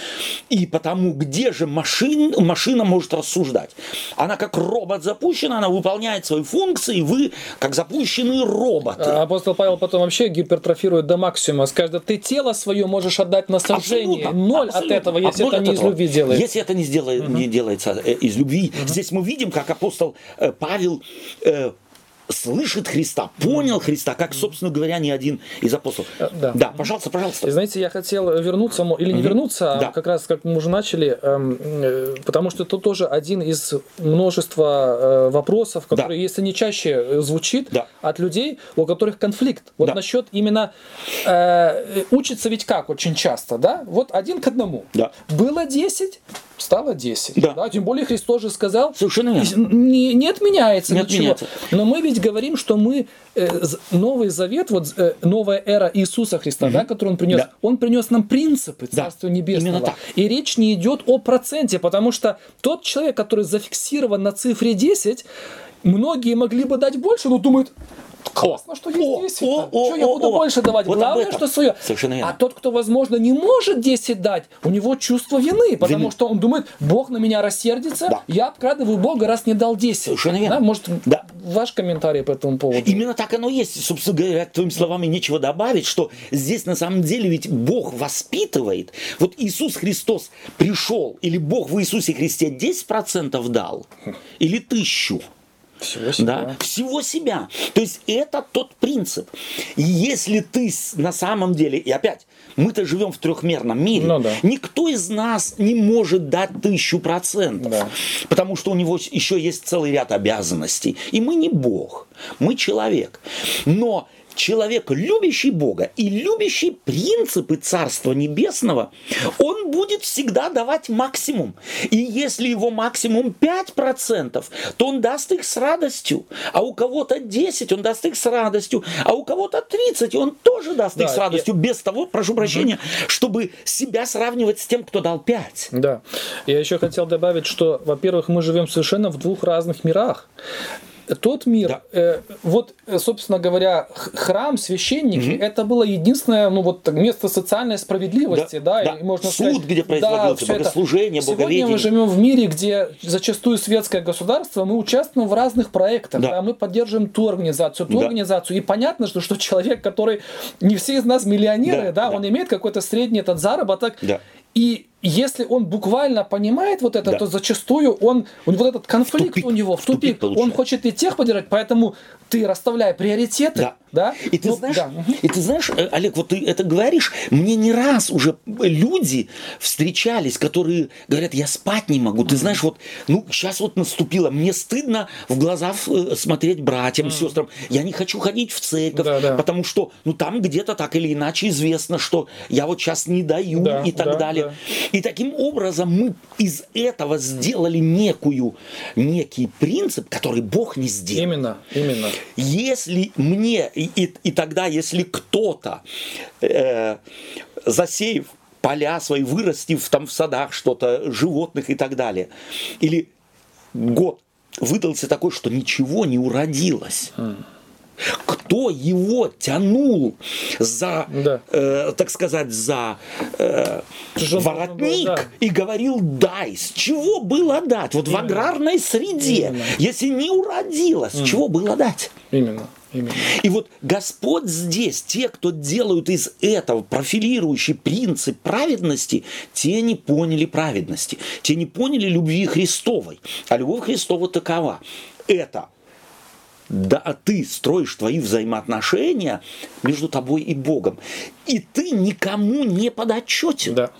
И потому где же машин, машина может рассуждать? Она как робот запущена, она выполняет свои функции, вы как запущенные роботы. А апостол Павел потом вообще гипертрофирует до максимума. Скажет, ты тело свое можешь отдать на сожжение. Абсолютно, Ноль абсолютно. от этого, если это не из любви делается. Если это не, сделает, угу. не делается э, из любви, угу. здесь мы видим, как апостол э, Павел э, слышит Христа, понял Христа, как, собственно говоря, ни один из апостолов. Э, да, да пожалуйста, пожалуйста. И знаете, я хотел вернуться, или не вернуться, а да. как раз, как мы уже начали, эм, э, потому что это тоже один из множества э, вопросов, которые, да. если не чаще, звучит да. от людей, у которых конфликт. Вот да. насчет именно э, учится ведь как очень часто, да? Вот один к одному. Да. Было 10, стало 10. Да. Да? Тем более Христос же сказал, Совершенно Не, не отменяется не ничего. Отменяется. Но мы ведь говорим, что мы э, Новый Завет, вот э, новая эра Иисуса Христа, угу. да, который Он принес, да. Он принес нам принципы Царства да. Небесного. И речь не идет о проценте, потому что тот человек, который зафиксирован на цифре 10, многие могли бы дать больше, но думают, Классно, что есть 10. О, о, что я буду больше давать? Вот Главное, что свое. Совершенно верно. А тот, кто, возможно, не может 10 дать, у него чувство вины, потому вины. что он думает, Бог на меня рассердится, да. я обкрадываю Бога, раз не дал 10. Совершенно верно. Да? Может, да. ваш комментарий по этому поводу? Именно так оно есть. Собственно говоря, твоими словами нечего добавить, что здесь на самом деле ведь Бог воспитывает. Вот Иисус Христос пришел, или Бог в Иисусе Христе 10% дал, или тысячу. Всего себя. Да, всего себя. То есть это тот принцип. И если ты на самом деле, и опять, мы-то живем в трехмерном мире, ну, да. никто из нас не может дать тысячу процентов, да. потому что у него еще есть целый ряд обязанностей. И мы не Бог, мы человек. Но человек, любящий Бога и любящий принципы Царства Небесного, он будет всегда давать максимум. И если его максимум 5%, то он даст их с радостью. А у кого-то 10, он даст их с радостью. А у кого-то 30, он тоже даст да, их с радостью. Я... Без того, прошу прощения, угу. чтобы себя сравнивать с тем, кто дал 5. Да. Я еще хотел добавить, что, во-первых, мы живем совершенно в двух разных мирах тот мир, да. э, вот, э, собственно говоря, храм, священники, угу. это было единственное, ну вот место социальной справедливости, да, да, да. И, можно суд, сказать, где производился да, богослужение, Сегодня мы живем в мире, где зачастую светское государство, мы участвуем в разных проектах, да. Да, мы поддерживаем ту организацию, ту да. организацию, и понятно, что, что человек, который не все из нас миллионеры, да, да, да. он имеет какой-то средний этот заработок, да. и если он буквально понимает вот это, да. то зачастую он, у него вот этот конфликт тупик, у него в тупик, тупик он хочет и тех поддержать, поэтому ты расставляй приоритеты, да. да? И ты ну, знаешь, да. и ты знаешь, э, Олег, вот ты это говоришь, мне не раз уже люди встречались, которые говорят, я спать не могу. Ты знаешь, вот, ну сейчас вот наступило, мне стыдно в глаза э, смотреть братьям, mm. сестрам, я не хочу ходить в церковь, да, да. потому что, ну там где-то так или иначе известно, что я вот сейчас не даю да, и так да, далее. Да. И таким образом мы из этого сделали некую, некий принцип, который Бог не сделал. Именно, именно. Если мне, и, и, и тогда, если кто-то, э, засеяв поля свои, вырастив там в садах что-то, животных и так далее, или год выдался такой, что ничего не уродилось. Mm кто его тянул за, да. э, так сказать, за э, воротник было, да. и говорил дай, с чего было дать? Вот Именно. в аграрной среде, Именно. если не уродилось, с чего было дать? Именно. Именно. И вот Господь здесь, те, кто делают из этого профилирующий принцип праведности, те не поняли праведности, те не поняли любви Христовой. А любовь Христова такова. Это да а ты строишь твои взаимоотношения между тобой и Богом. И ты никому не подотчетен. Да.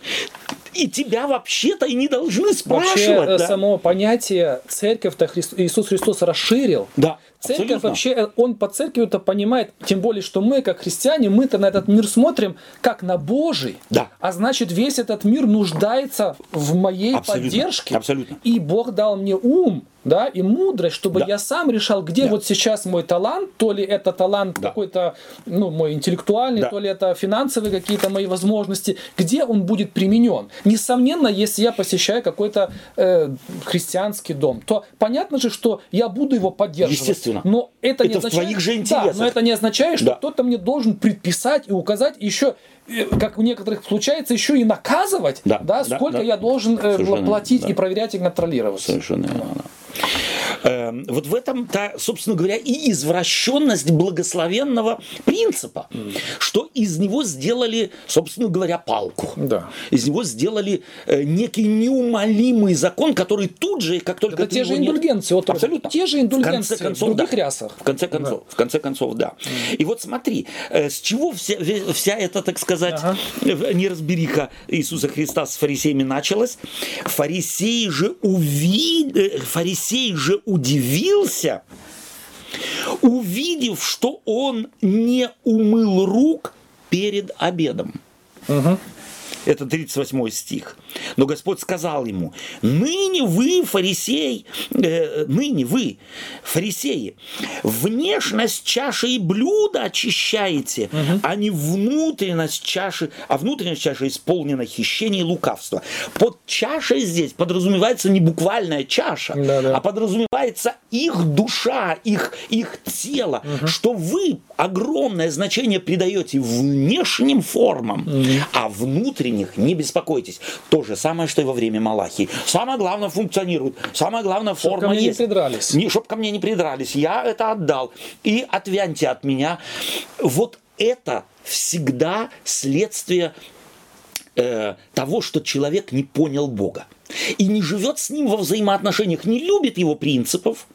И тебя вообще-то и не должны спрашивать. Вообще, да? само понятие церковь-то Христ... Иисус Христос расширил. Да Церковь Абсолютно. вообще, э, он по церкви это понимает, тем более, что мы, как христиане, мы-то на этот мир смотрим как на Божий. Да. А значит, весь этот мир нуждается в моей Абсолютно. поддержке. Абсолютно. И Бог дал мне ум, да, и мудрость, чтобы Да. я сам решал, где Да. вот сейчас мой талант, то ли это талант Да. какой-то, ну, мой интеллектуальный, Да. то ли это финансовые какие-то мои возможности, где он будет применен. Несомненно, если я посещаю какой-то э, христианский дом, то понятно же, что я буду его поддерживать. Естественно. Но это, не Это в означает, твоих же Да, интересах. но это не означает, что Да. кто-то мне должен предписать и указать еще, э, как у некоторых случается, еще и наказывать, Да, да, да, сколько да. я должен э, платить верно, и да. проверять и контролировать. Совершенно верно. Эм, Вот в этом-то, собственно говоря, и извращенность благословенного принципа, что из него сделали, собственно говоря, палку. Да. Из него сделали э, некий неумолимый закон, который тут же, как только Это те же индульгенции, вот Абсолютно. те же В конце индульгенции концов, в других да. рясах. В конце концов, в конце концов, да. И вот смотри, э, с чего вся, вся эта, так сказать, Ага. э, неразбериха Иисуса Христа с фарисеями началась. Фарисей же уви... э, фарисей же удивился, увидев, что он не умыл рук перед обедом. Это 38 стих. Но Господь сказал ему, ныне вы, фарисей, э, ныне вы, фарисеи, внешность чаши и блюда очищаете, а не внутренность чаши, а внутренность чаши исполнена хищения и лукавства. Под чашей здесь подразумевается не буквальная чаша, Да-да. а подразумевается их душа, их, их тело, что вы огромное значение придаете внешним формам, а внутренних не беспокойтесь. То же самое, что и во время Малахии. Самое главное функционирует, самое главное Чтоб форма ко мне не есть. придрались. Не, чтоб ко мне не придрались. Я это отдал. И отвяньте от меня. Вот это всегда следствие э, того, что человек не понял Бога. И не живет с ним во взаимоотношениях, не любит его принципов,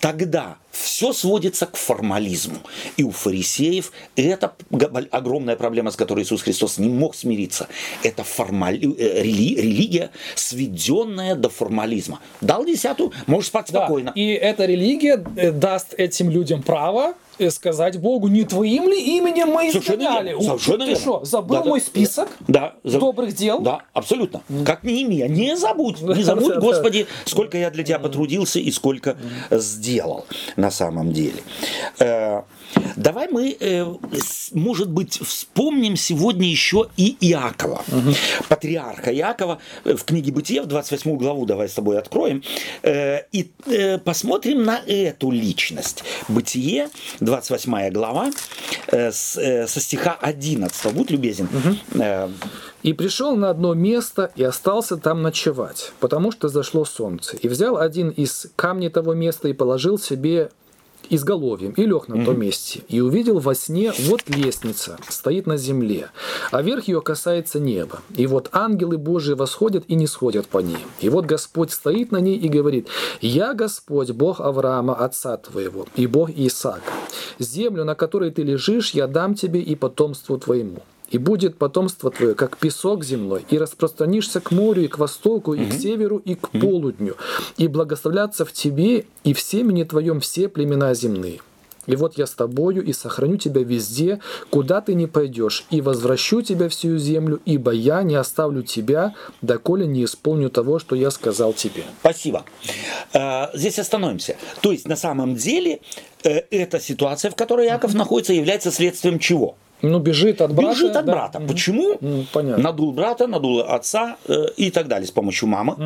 тогда все сводится к формализму. И у фарисеев это огромная проблема, с которой Иисус Христос не мог смириться. Это формаль... э, рели- религия, сведенная до формализма. Дал десятую, можешь спать Да, спокойно. И эта религия э, даст этим людям право э, сказать Богу, не твоим ли именем мы Совершенно изгоняли? верно, совершенно Ты верно. что, забыл Да, да. мой список Да, за- добрых дел? Да, абсолютно. Как не имя. Не забудь, не забудь. Господи, сколько я для тебя потрудился и сколько сделал на самом деле. Э, Давай мы, э, может быть, вспомним сегодня еще и Иакова, патриарха Иакова. Э, В книге «Бытие» в 28 главу давай с тобой откроем и посмотрим на эту личность. «Бытие», 28 глава, со стиха 11. Будь любезен. Э, И пришел на одно место и остался там ночевать, потому что зашло солнце. И взял один из камней того места и положил себе изголовьем и лег на том месте. И увидел во сне, вот лестница стоит на земле, а верх ее касается неба. И вот ангелы Божии восходят и не сходят по ней. И вот Господь стоит на ней и говорит, «Я Господь, Бог Авраама, отца твоего, и Бог Исаака. Землю, на которой ты лежишь, я дам тебе и потомству твоему. И будет потомство твое, как песок земной, и распространишься к морю, и к востоку, и к северу, и к полудню, и благословлятся в тебе и в семени твоем все племена земные. И вот я с тобою и сохраню тебя везде, куда ты не пойдешь, и возвращу тебя в сию землю, ибо я не оставлю тебя, доколе не исполню того, что я сказал тебе. Спасибо. Э, Здесь остановимся. То есть, на самом деле, э, эта ситуация, в которой Яков находится, является следствием чего? Ну, бежит от брата. Бежит от да. брата. Мгм. Почему? Ну, понятно. Надул брата, надул отца э, и так далее с помощью мамы.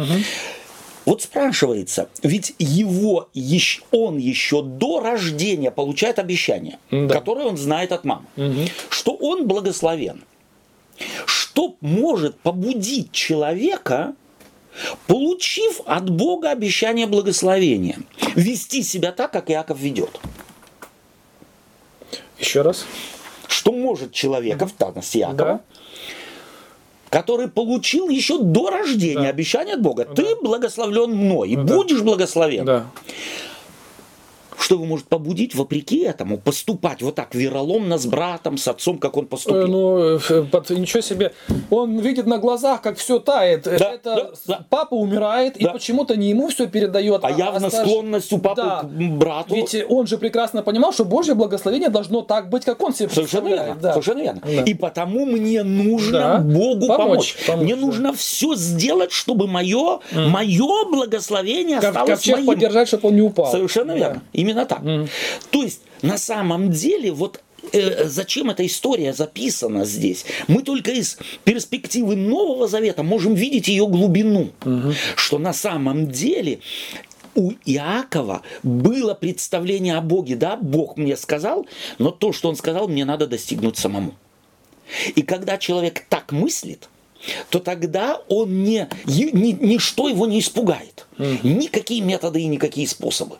Вот спрашивается, ведь его, ещ- он еще до рождения получает обещание, Да. которое он знает от мамы, что он благословен. Что может побудить человека, получив от Бога обещание благословения, вести себя так, как Иаков ведет? Еще раз. Что может человека, в данности Иакова, Да. который получил еще до рождения Да. обещание от Бога. Ты благословлен мной и Да. будешь благословен. Да. Что его может побудить, вопреки этому, поступать вот так вероломно с братом, с отцом, как он поступил? Э, ну, э, под, ничего себе. Он видит на глазах, как все тает. Да, Это да, папа умирает, да. и почему-то не ему все передает. А, а явно старш... склонность у папы да. к брату. Ведь он же прекрасно понимал, что Божье благословение должно так быть, как он себе Совершенно верно. Да. Совершенно верно. Да. И потому мне нужно да. Богу помочь. помочь. помочь мне да. нужно все сделать, чтобы мое, mm. мое благословение как, осталось как моим. поддержать, чтобы он не упал. Совершенно да. верно. Именно так. Mm. То есть, на самом деле, вот э, зачем эта история записана здесь? Мы только из перспективы Нового Завета можем видеть ее глубину, угу. что на самом деле у Иакова было представление о Боге. Да, Бог мне сказал, но то, что он сказал, мне надо достигнуть самому. И когда человек так мыслит, то тогда он не, ни, ничто его не испугает. Никакие методы и никакие способы.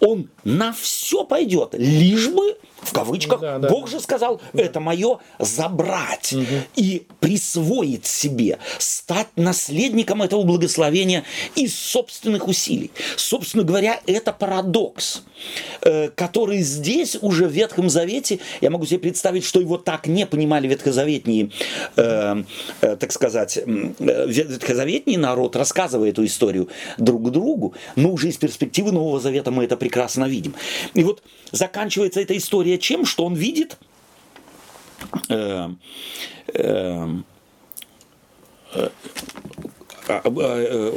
Он на все пойдет, лишь бы в кавычках, да, да. Бог же сказал, это мое забрать угу. и присвоить себе, стать наследником этого благословения из собственных усилий. Собственно говоря, это парадокс, э, который здесь уже в Ветхом Завете, я могу себе представить, что его так не понимали ветхозаветние, э, э, так сказать, ветхозаветний народ, рассказывая эту историю друг другу, но уже из перспективы Нового Завета мы это прекрасно видим. И вот заканчивается эта история чем? Что он видит э, э, э,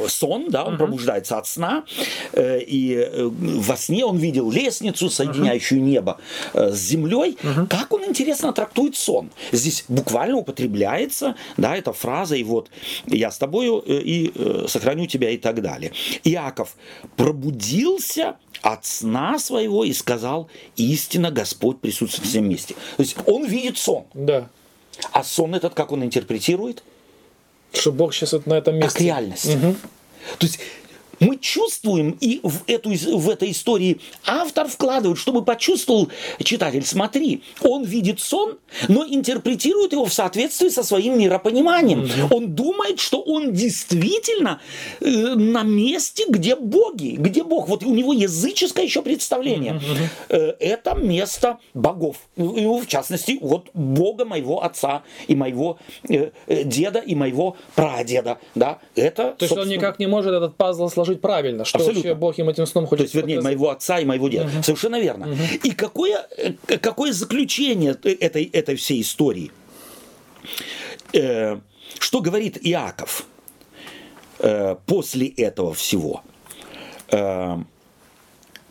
сон, да, он uh-huh. пробуждается от сна, э, и э, во сне он видел лестницу, соединяющую uh-huh. небо с землей. Uh-huh. Как он интересно трактует сон? Здесь буквально употребляется, да, эта фраза, и вот я с тобою и сохраню тебя и так далее. Иаков пробудился от сна своего и сказал, истинно Господь присутствует в всем месте. То есть он видит сон. Да. А сон этот, как он интерпретирует? Что Бог сейчас вот на этом месте. Как реальность. Угу. То есть мы чувствуем, и в, эту, в этой истории автор вкладывает, чтобы почувствовал читатель, смотри, он видит сон, но интерпретирует его в соответствии со своим миропониманием. Mm-hmm. Он думает, что он действительно э, на месте, где боги, где Бог. Вот у него языческое еще представление. Mm-hmm. Э, это место богов. И, в частности, вот Бога моего отца и моего э, э деда и моего прадеда. Да? Это, То есть он никак не может этот пазл сложить сложить правильно, что Абсолютно. вообще Бог им этим сном хочет То есть, вернее, показать. моего отца и моего деда. Угу. Совершенно верно. Угу. И какое, э, какое заключение этой, этой всей истории? Э, что говорит Иаков э, после этого всего? Э,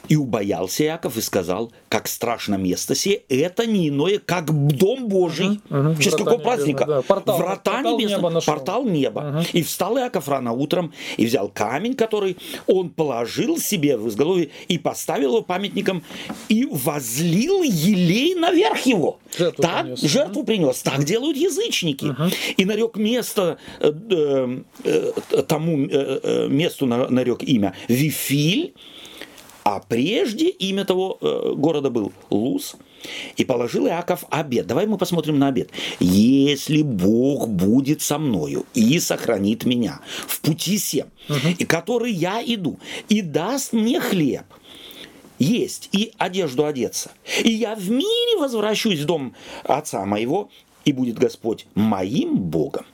и убоялся Иаков и сказал, как страшно место сие, это не иное, как дом Божий. Угу, угу. В честь какого праздника? Да. Портал, Врата портал неба портал неба. Угу. И встал Иаков рано утром и взял камень, который он положил себе в изголовье и поставил его памятником и возлил елей наверх его. Жертву так принес. жертву принес. Так делают язычники. Угу. И нарек место э, э, э, тому э, э месту нарек имя Вифиль а прежде имя того э, города был Луз. И положил Иаков обед. Давай мы посмотрим на обед. Если Бог будет со мною и сохранит меня в пути сем, угу. и который я иду, и даст мне хлеб, есть и одежду одеться. И я в мире возвращусь в дом отца моего, и будет Господь моим Богом,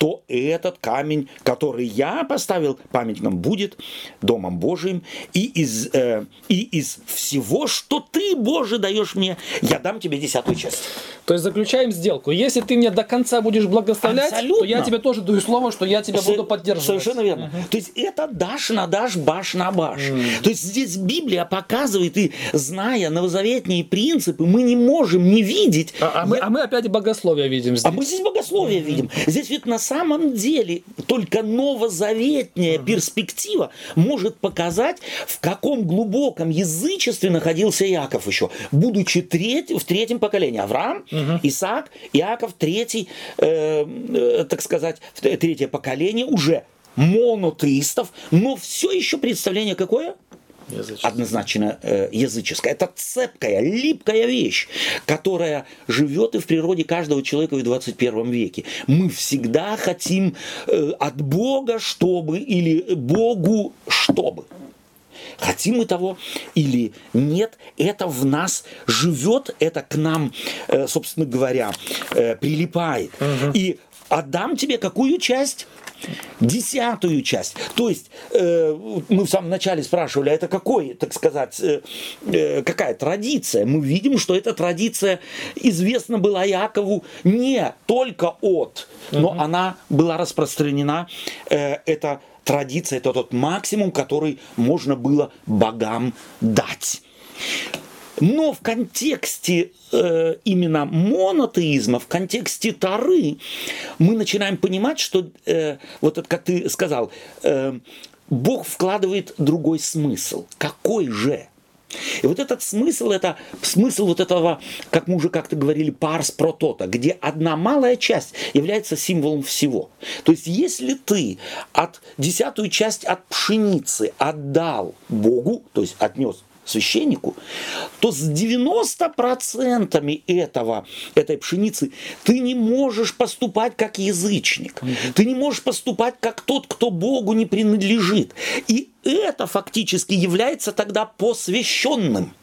то этот камень, который я поставил памятником, будет Домом Божиим. И из, э, и из всего, что ты, Боже, даешь мне, я дам тебе десятую часть. То есть заключаем сделку. Если ты мне до конца будешь благословлять, Абсолютно. то я тебе тоже даю слово, что я тебя С- буду поддерживать. Совершенно верно. Угу. То есть это дашь на дашь, баш на баш. Угу. То есть здесь Библия показывает, и зная новозаветные принципы, мы не можем не видеть. А, а, я... мы, а мы опять богословие видим здесь. А мы здесь богословие угу. видим. Здесь ведь на самом деле только новозаветная угу. перспектива может показать, в каком глубоком язычестве находился Яков еще, будучи треть, в третьем поколении. Авраам, угу. Исаак, Иаков, третий, э, э, так сказать, третье поколение уже монотеистов, но все еще представление какое? Языческое. Однозначно э, языческое. Это цепкая, липкая вещь, которая живет и в природе каждого человека в 21 веке. Мы всегда хотим э, от Бога, чтобы, или Богу, чтобы. хотим мы того или нет, это в нас живет, это к нам, э, собственно говоря, э, прилипает. Угу. И отдам тебе какую часть? Десятую часть. То есть э, мы в самом начале спрашивали, а это какой, так сказать, э, э, какая традиция? Мы видим, что эта традиция известна была Якову не только от, но угу. она была распространена. Э, это традиция, это тот максимум, который можно было богам дать. Но в контексте э, именно монотеизма, в контексте Тары, мы начинаем понимать, что, э, вот это, как ты сказал, э, Бог вкладывает другой смысл. Какой же? И вот этот смысл, это смысл вот этого, как мы уже как-то говорили, парс протота, где одна малая часть является символом всего. То есть, если ты от десятую часть от пшеницы отдал Богу, то есть отнес священнику, то с 90% этого, этой пшеницы ты не можешь поступать как язычник. Ты не можешь поступать как тот, кто Богу не принадлежит. И это фактически является тогда посвященным.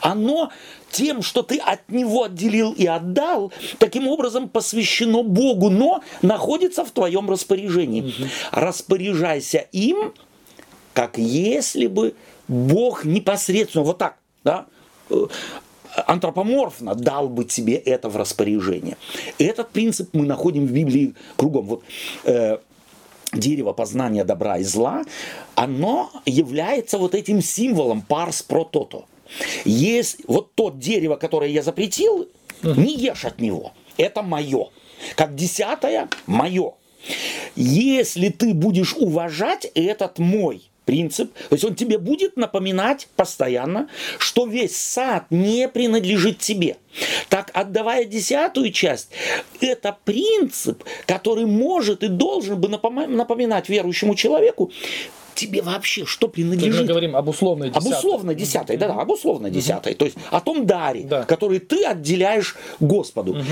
Оно тем, что ты от него отделил и отдал, таким образом посвящено Богу, но находится в твоем распоряжении. Угу. Распоряжайся им, как если бы Бог непосредственно вот так, да, э, антропоморфно дал бы тебе это в распоряжение. Этот принцип мы находим в Библии кругом. Вот, э, дерево познания добра и зла, оно является вот этим символом парс протото. Есть вот то дерево, которое я запретил, не ешь от него. Это мое. Как десятое, мое. Если ты будешь уважать этот мой принцип. То есть он тебе будет напоминать постоянно, что весь сад не принадлежит тебе. Так, отдавая десятую часть, это принцип, который может и должен бы напоминать верующему человеку, тебе вообще что принадлежит? Мы говорим об условной десятой. Об условной десятой, да-да, об условной десятой. То есть о том даре, да. который ты отделяешь Господу. Угу.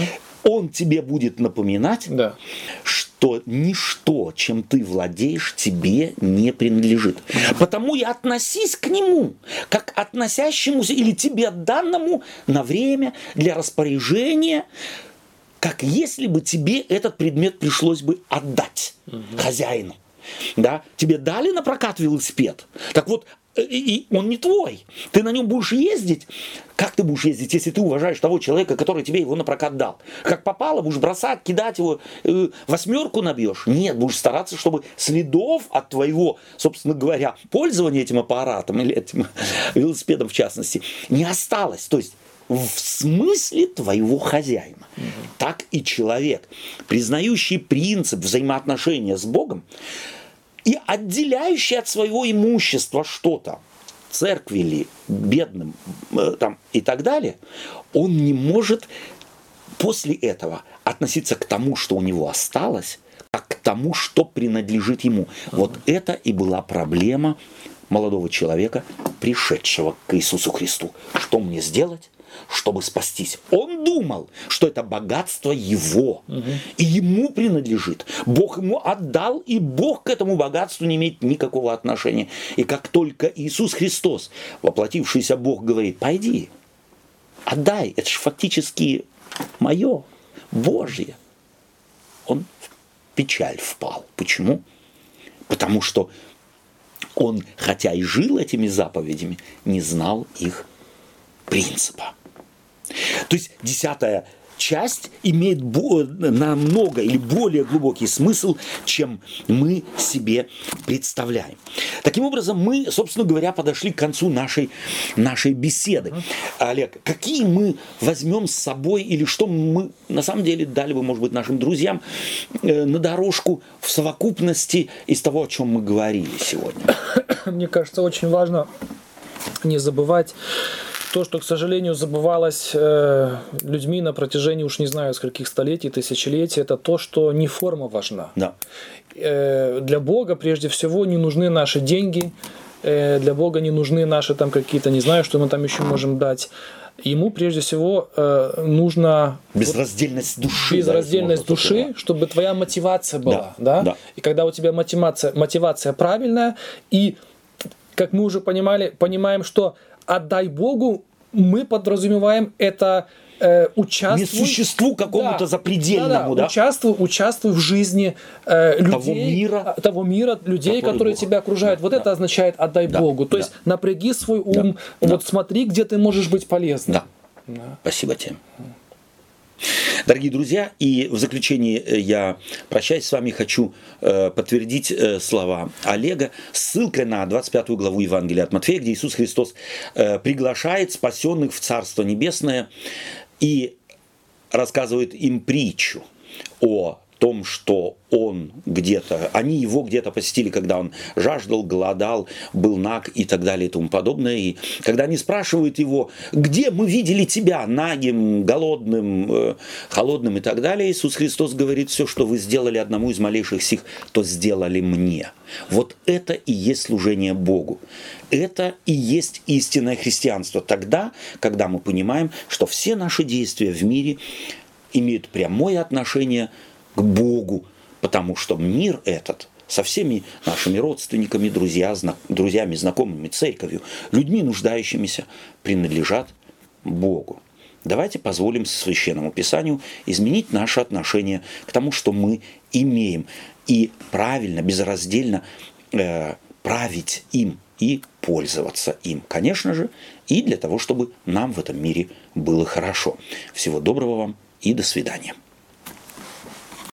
Он тебе будет напоминать, да. что ничто, чем ты владеешь, тебе не принадлежит. Потому и относись к нему, как относящемуся или тебе данному на время для распоряжения, как если бы тебе этот предмет пришлось бы отдать угу. хозяину да, тебе дали на прокат велосипед, так вот, э, и он не твой. Ты на нем будешь ездить. Как ты будешь ездить, если ты уважаешь того человека, который тебе его на прокат дал? Как попало, будешь бросать, кидать его, э, восьмерку набьешь? Нет, будешь стараться, чтобы следов от твоего, собственно говоря, пользования этим аппаратом или этим велосипедом в частности не осталось. То есть в смысле твоего хозяина. Угу. Так и человек, признающий принцип взаимоотношения с Богом и отделяющий от своего имущества что-то, церкви ли, бедным э, там, и так далее, он не может после этого относиться к тому, что у него осталось, как к тому, что принадлежит ему. Вот это и была проблема молодого человека, пришедшего к Иисусу Христу. Что мне сделать? Чтобы спастись. Он думал, что это богатство его, угу. и ему принадлежит. Бог ему отдал, и Бог к этому богатству не имеет никакого отношения. И как только Иисус Христос, воплотившийся Бог, говорит, пойди, отдай, это же фактически мое, Божье, он в печаль впал. Почему? Потому что он, хотя и жил этими заповедями, не знал их принципа. То есть десятая часть имеет намного или более глубокий смысл, чем мы себе представляем. Таким образом, мы, собственно говоря, подошли к концу нашей, нашей беседы. Олег, какие мы возьмем с собой или что мы на самом деле дали бы, может быть, нашим друзьям э, на дорожку в совокупности из того, о чем мы говорили сегодня? Мне кажется, очень важно не забывать то, что, к сожалению, забывалось э, людьми на протяжении уж не знаю скольких столетий, тысячелетий, это то, что не форма важна. Да. Э, для Бога прежде всего не нужны наши деньги, э, для Бога не нужны наши там какие-то, не знаю, что мы там еще можем дать. Ему прежде всего э, нужно безраздельность души, безраздельность да, души, только, чтобы твоя мотивация была, да, да? да. И когда у тебя мотивация мотивация правильная и как мы уже понимали, понимаем, что отдай Богу, мы подразумеваем это э, участвуй... Не существу какому-то да, запредельному, да? да? Участвуй, участвуй в жизни э, людей, того мира, а, того мира людей, которые Бог. тебя окружают. Вот да. это означает отдай да. Богу. То да. есть напряги свой ум, да. вот да. смотри, где ты можешь быть полезным. Да. да. Спасибо тебе. Дорогие друзья, и в заключении э, я прощаюсь с вами, хочу э, подтвердить э, слова Олега. Ссылкой на 25 главу Евангелия от Матфея, где Иисус Христос приглашает спасенных в Царство Небесное и рассказывает им притчу о том, что он где-то, они его где-то посетили, когда он жаждал, голодал, был наг и так далее и тому подобное. И когда они спрашивают его, где мы видели тебя, нагим, голодным, э, холодным и так далее, Иисус Христос говорит, все, что вы сделали одному из малейших сих, то сделали мне. Вот это и есть служение Богу. Это и есть истинное христианство. Тогда, когда мы понимаем, что все наши действия в мире имеют прямое отношение к к Богу, потому что мир этот со всеми нашими родственниками, друзья, зна, друзьями, знакомыми, церковью, людьми, нуждающимися, принадлежат Богу. Давайте позволим Священному Писанию изменить наше отношение к тому, что мы имеем, и правильно, безраздельно э, править им и пользоваться им. Конечно же, и для того, чтобы нам в этом мире было хорошо. Всего доброго вам и до свидания.